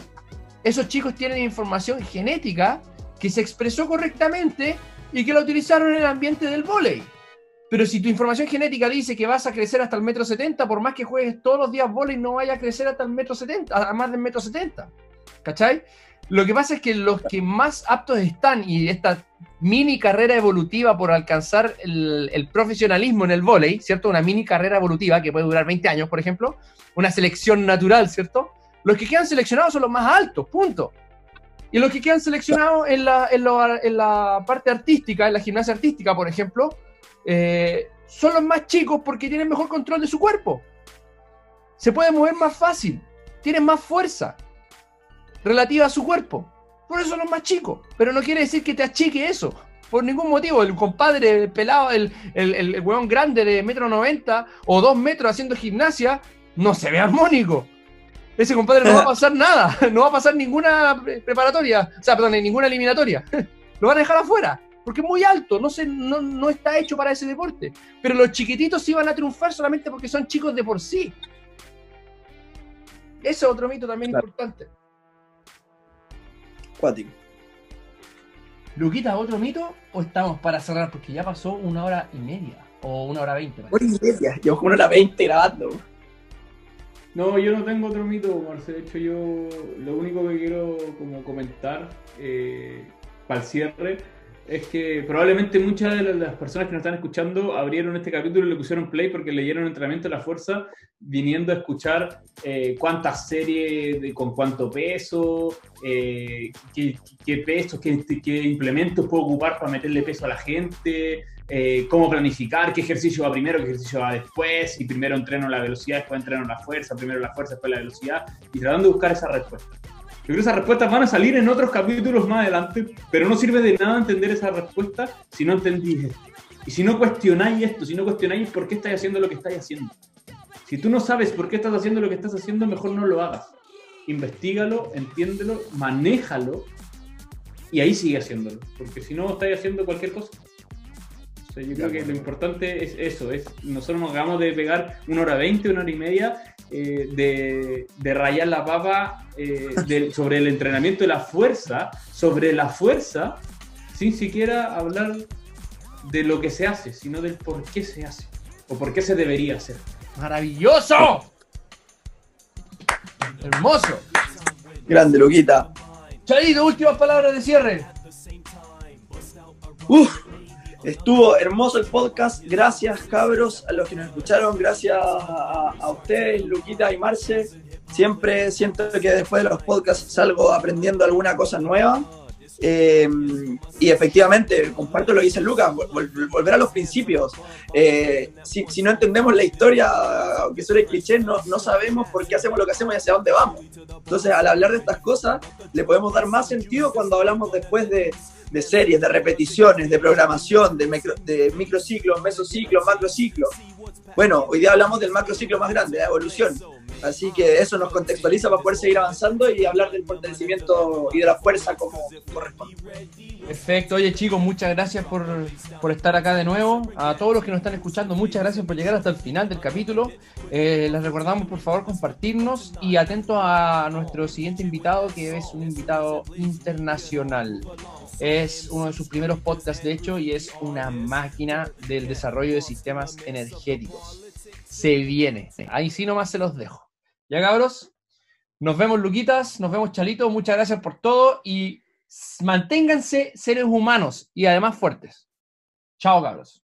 Esos chicos tienen información genética que se expresó correctamente y que la utilizaron en el ambiente del volei. Pero si tu información genética dice que vas a crecer hasta el metro setenta, por más que juegues todos los días volei, no vayas a crecer hasta el metro setenta, a más del metro setenta. ¿Cachai? Lo que pasa es que los que más aptos están y esta mini carrera evolutiva por alcanzar el, profesionalismo en el vóley, ¿cierto? Una mini carrera evolutiva que puede durar 20 años, por ejemplo, una selección natural, ¿cierto? Los que quedan seleccionados son los más altos, punto. Y los que quedan seleccionados en la, parte artística, en la gimnasia artística, por ejemplo, eh, son los más chicos porque tienen mejor control de su cuerpo. Se puede mover más fácil, tienen más fuerza, relativa a su cuerpo. Por eso no es más chico. Pero no quiere decir que te achique eso. Por ningún motivo. El compadre el pelado, el, el, el, weón grande de metro noventa o dos metros haciendo gimnasia, no se ve armónico. ese compadre no va a pasar nada, no va a pasar ninguna preparatoria, o sea, perdón, ninguna eliminatoria. Lo van a dejar afuera, porque es muy alto, no, se, no, no está hecho para ese deporte. Pero los chiquititos sí van a triunfar solamente porque son chicos de por sí. Ese es otro mito también Claro. importante. Cuático. Luquita, ¿otro mito o estamos para cerrar? Porque ya pasó una hora y media o una hora veinte. Hora y media. Llevo como una hora 20 grabando. No, yo no tengo otro mito, Marce. De hecho, yo lo único que quiero como comentar eh, para el cierre es que probablemente muchas de las personas que nos están escuchando abrieron este capítulo y le pusieron play porque leyeron Entrenamiento de la Fuerza viniendo a escuchar eh, cuántas series, de- con cuánto peso, eh, qué, pesos, qué, implementos puedo ocupar para meterle peso a la gente, eh, cómo planificar, qué ejercicio va primero, qué ejercicio va después, si primero entreno la velocidad, después entreno la fuerza, primero la fuerza, después la velocidad, y tratando de buscar esa respuesta. Yo creo que esas respuestas van a salir en otros capítulos más adelante, pero no sirve de nada entender esa respuesta si no entendís esto. Y si no cuestionáis esto, si no cuestionáis por qué estáis haciendo lo que estáis haciendo. Si tú no sabes por qué estás haciendo lo que estás haciendo, mejor no lo hagas. Investígalo, entiéndelo, manéjalo y ahí sigue haciéndolo. Porque si no, estáis haciendo cualquier cosa. O sea, yo creo que lo importante es eso, es nosotros nos acabamos de pegar una hora veinte, una hora y media eh, de, de rayar la papa eh, del- sobre el entrenamiento de la fuerza, sobre la fuerza, sin siquiera hablar de lo que se hace, sino del por qué se hace o por qué se debería hacer. ¡Maravilloso! Hermoso. Grande, Luquita. Chalito, últimas palabras de cierre. Uf, estuvo hermoso el podcast. Gracias, cabros, a los que nos escucharon. Gracias a, ustedes, Luquita y Marce. Siempre siento que después de los podcasts salgo aprendiendo alguna cosa nueva. Eh, y efectivamente, comparto lo que dice Lucas, vol- vol- volver a los principios. Eh, si, no entendemos la historia, aunque suene cliché, no, no sabemos por qué hacemos lo que hacemos y hacia dónde vamos. Entonces, al hablar de estas cosas, le podemos dar más sentido cuando hablamos después de, de series, de repeticiones, de programación, de, micro, de microciclos, mesociclos, macrociclos. Bueno, hoy día hablamos del macrociclo más grande, la evolución. Así que eso nos contextualiza para poder seguir avanzando y hablar del fortalecimiento y de la fuerza como corresponde. Perfecto. Oye, chicos, muchas gracias por, por estar acá de nuevo. A todos los que nos están escuchando, muchas gracias por llegar hasta el final del capítulo. Eh, les recordamos, por favor, compartirnos y atentos a nuestro siguiente invitado, que es un invitado internacional. Es uno de sus primeros podcasts, de hecho, y es una máquina del desarrollo de sistemas energéticos. Se viene. Ahí sí nomás se los dejo. Ya, cabros. Nos vemos, Luquitas. Nos vemos, Chalito. Muchas gracias por todo y manténganse seres humanos y además fuertes. Chao, cabros.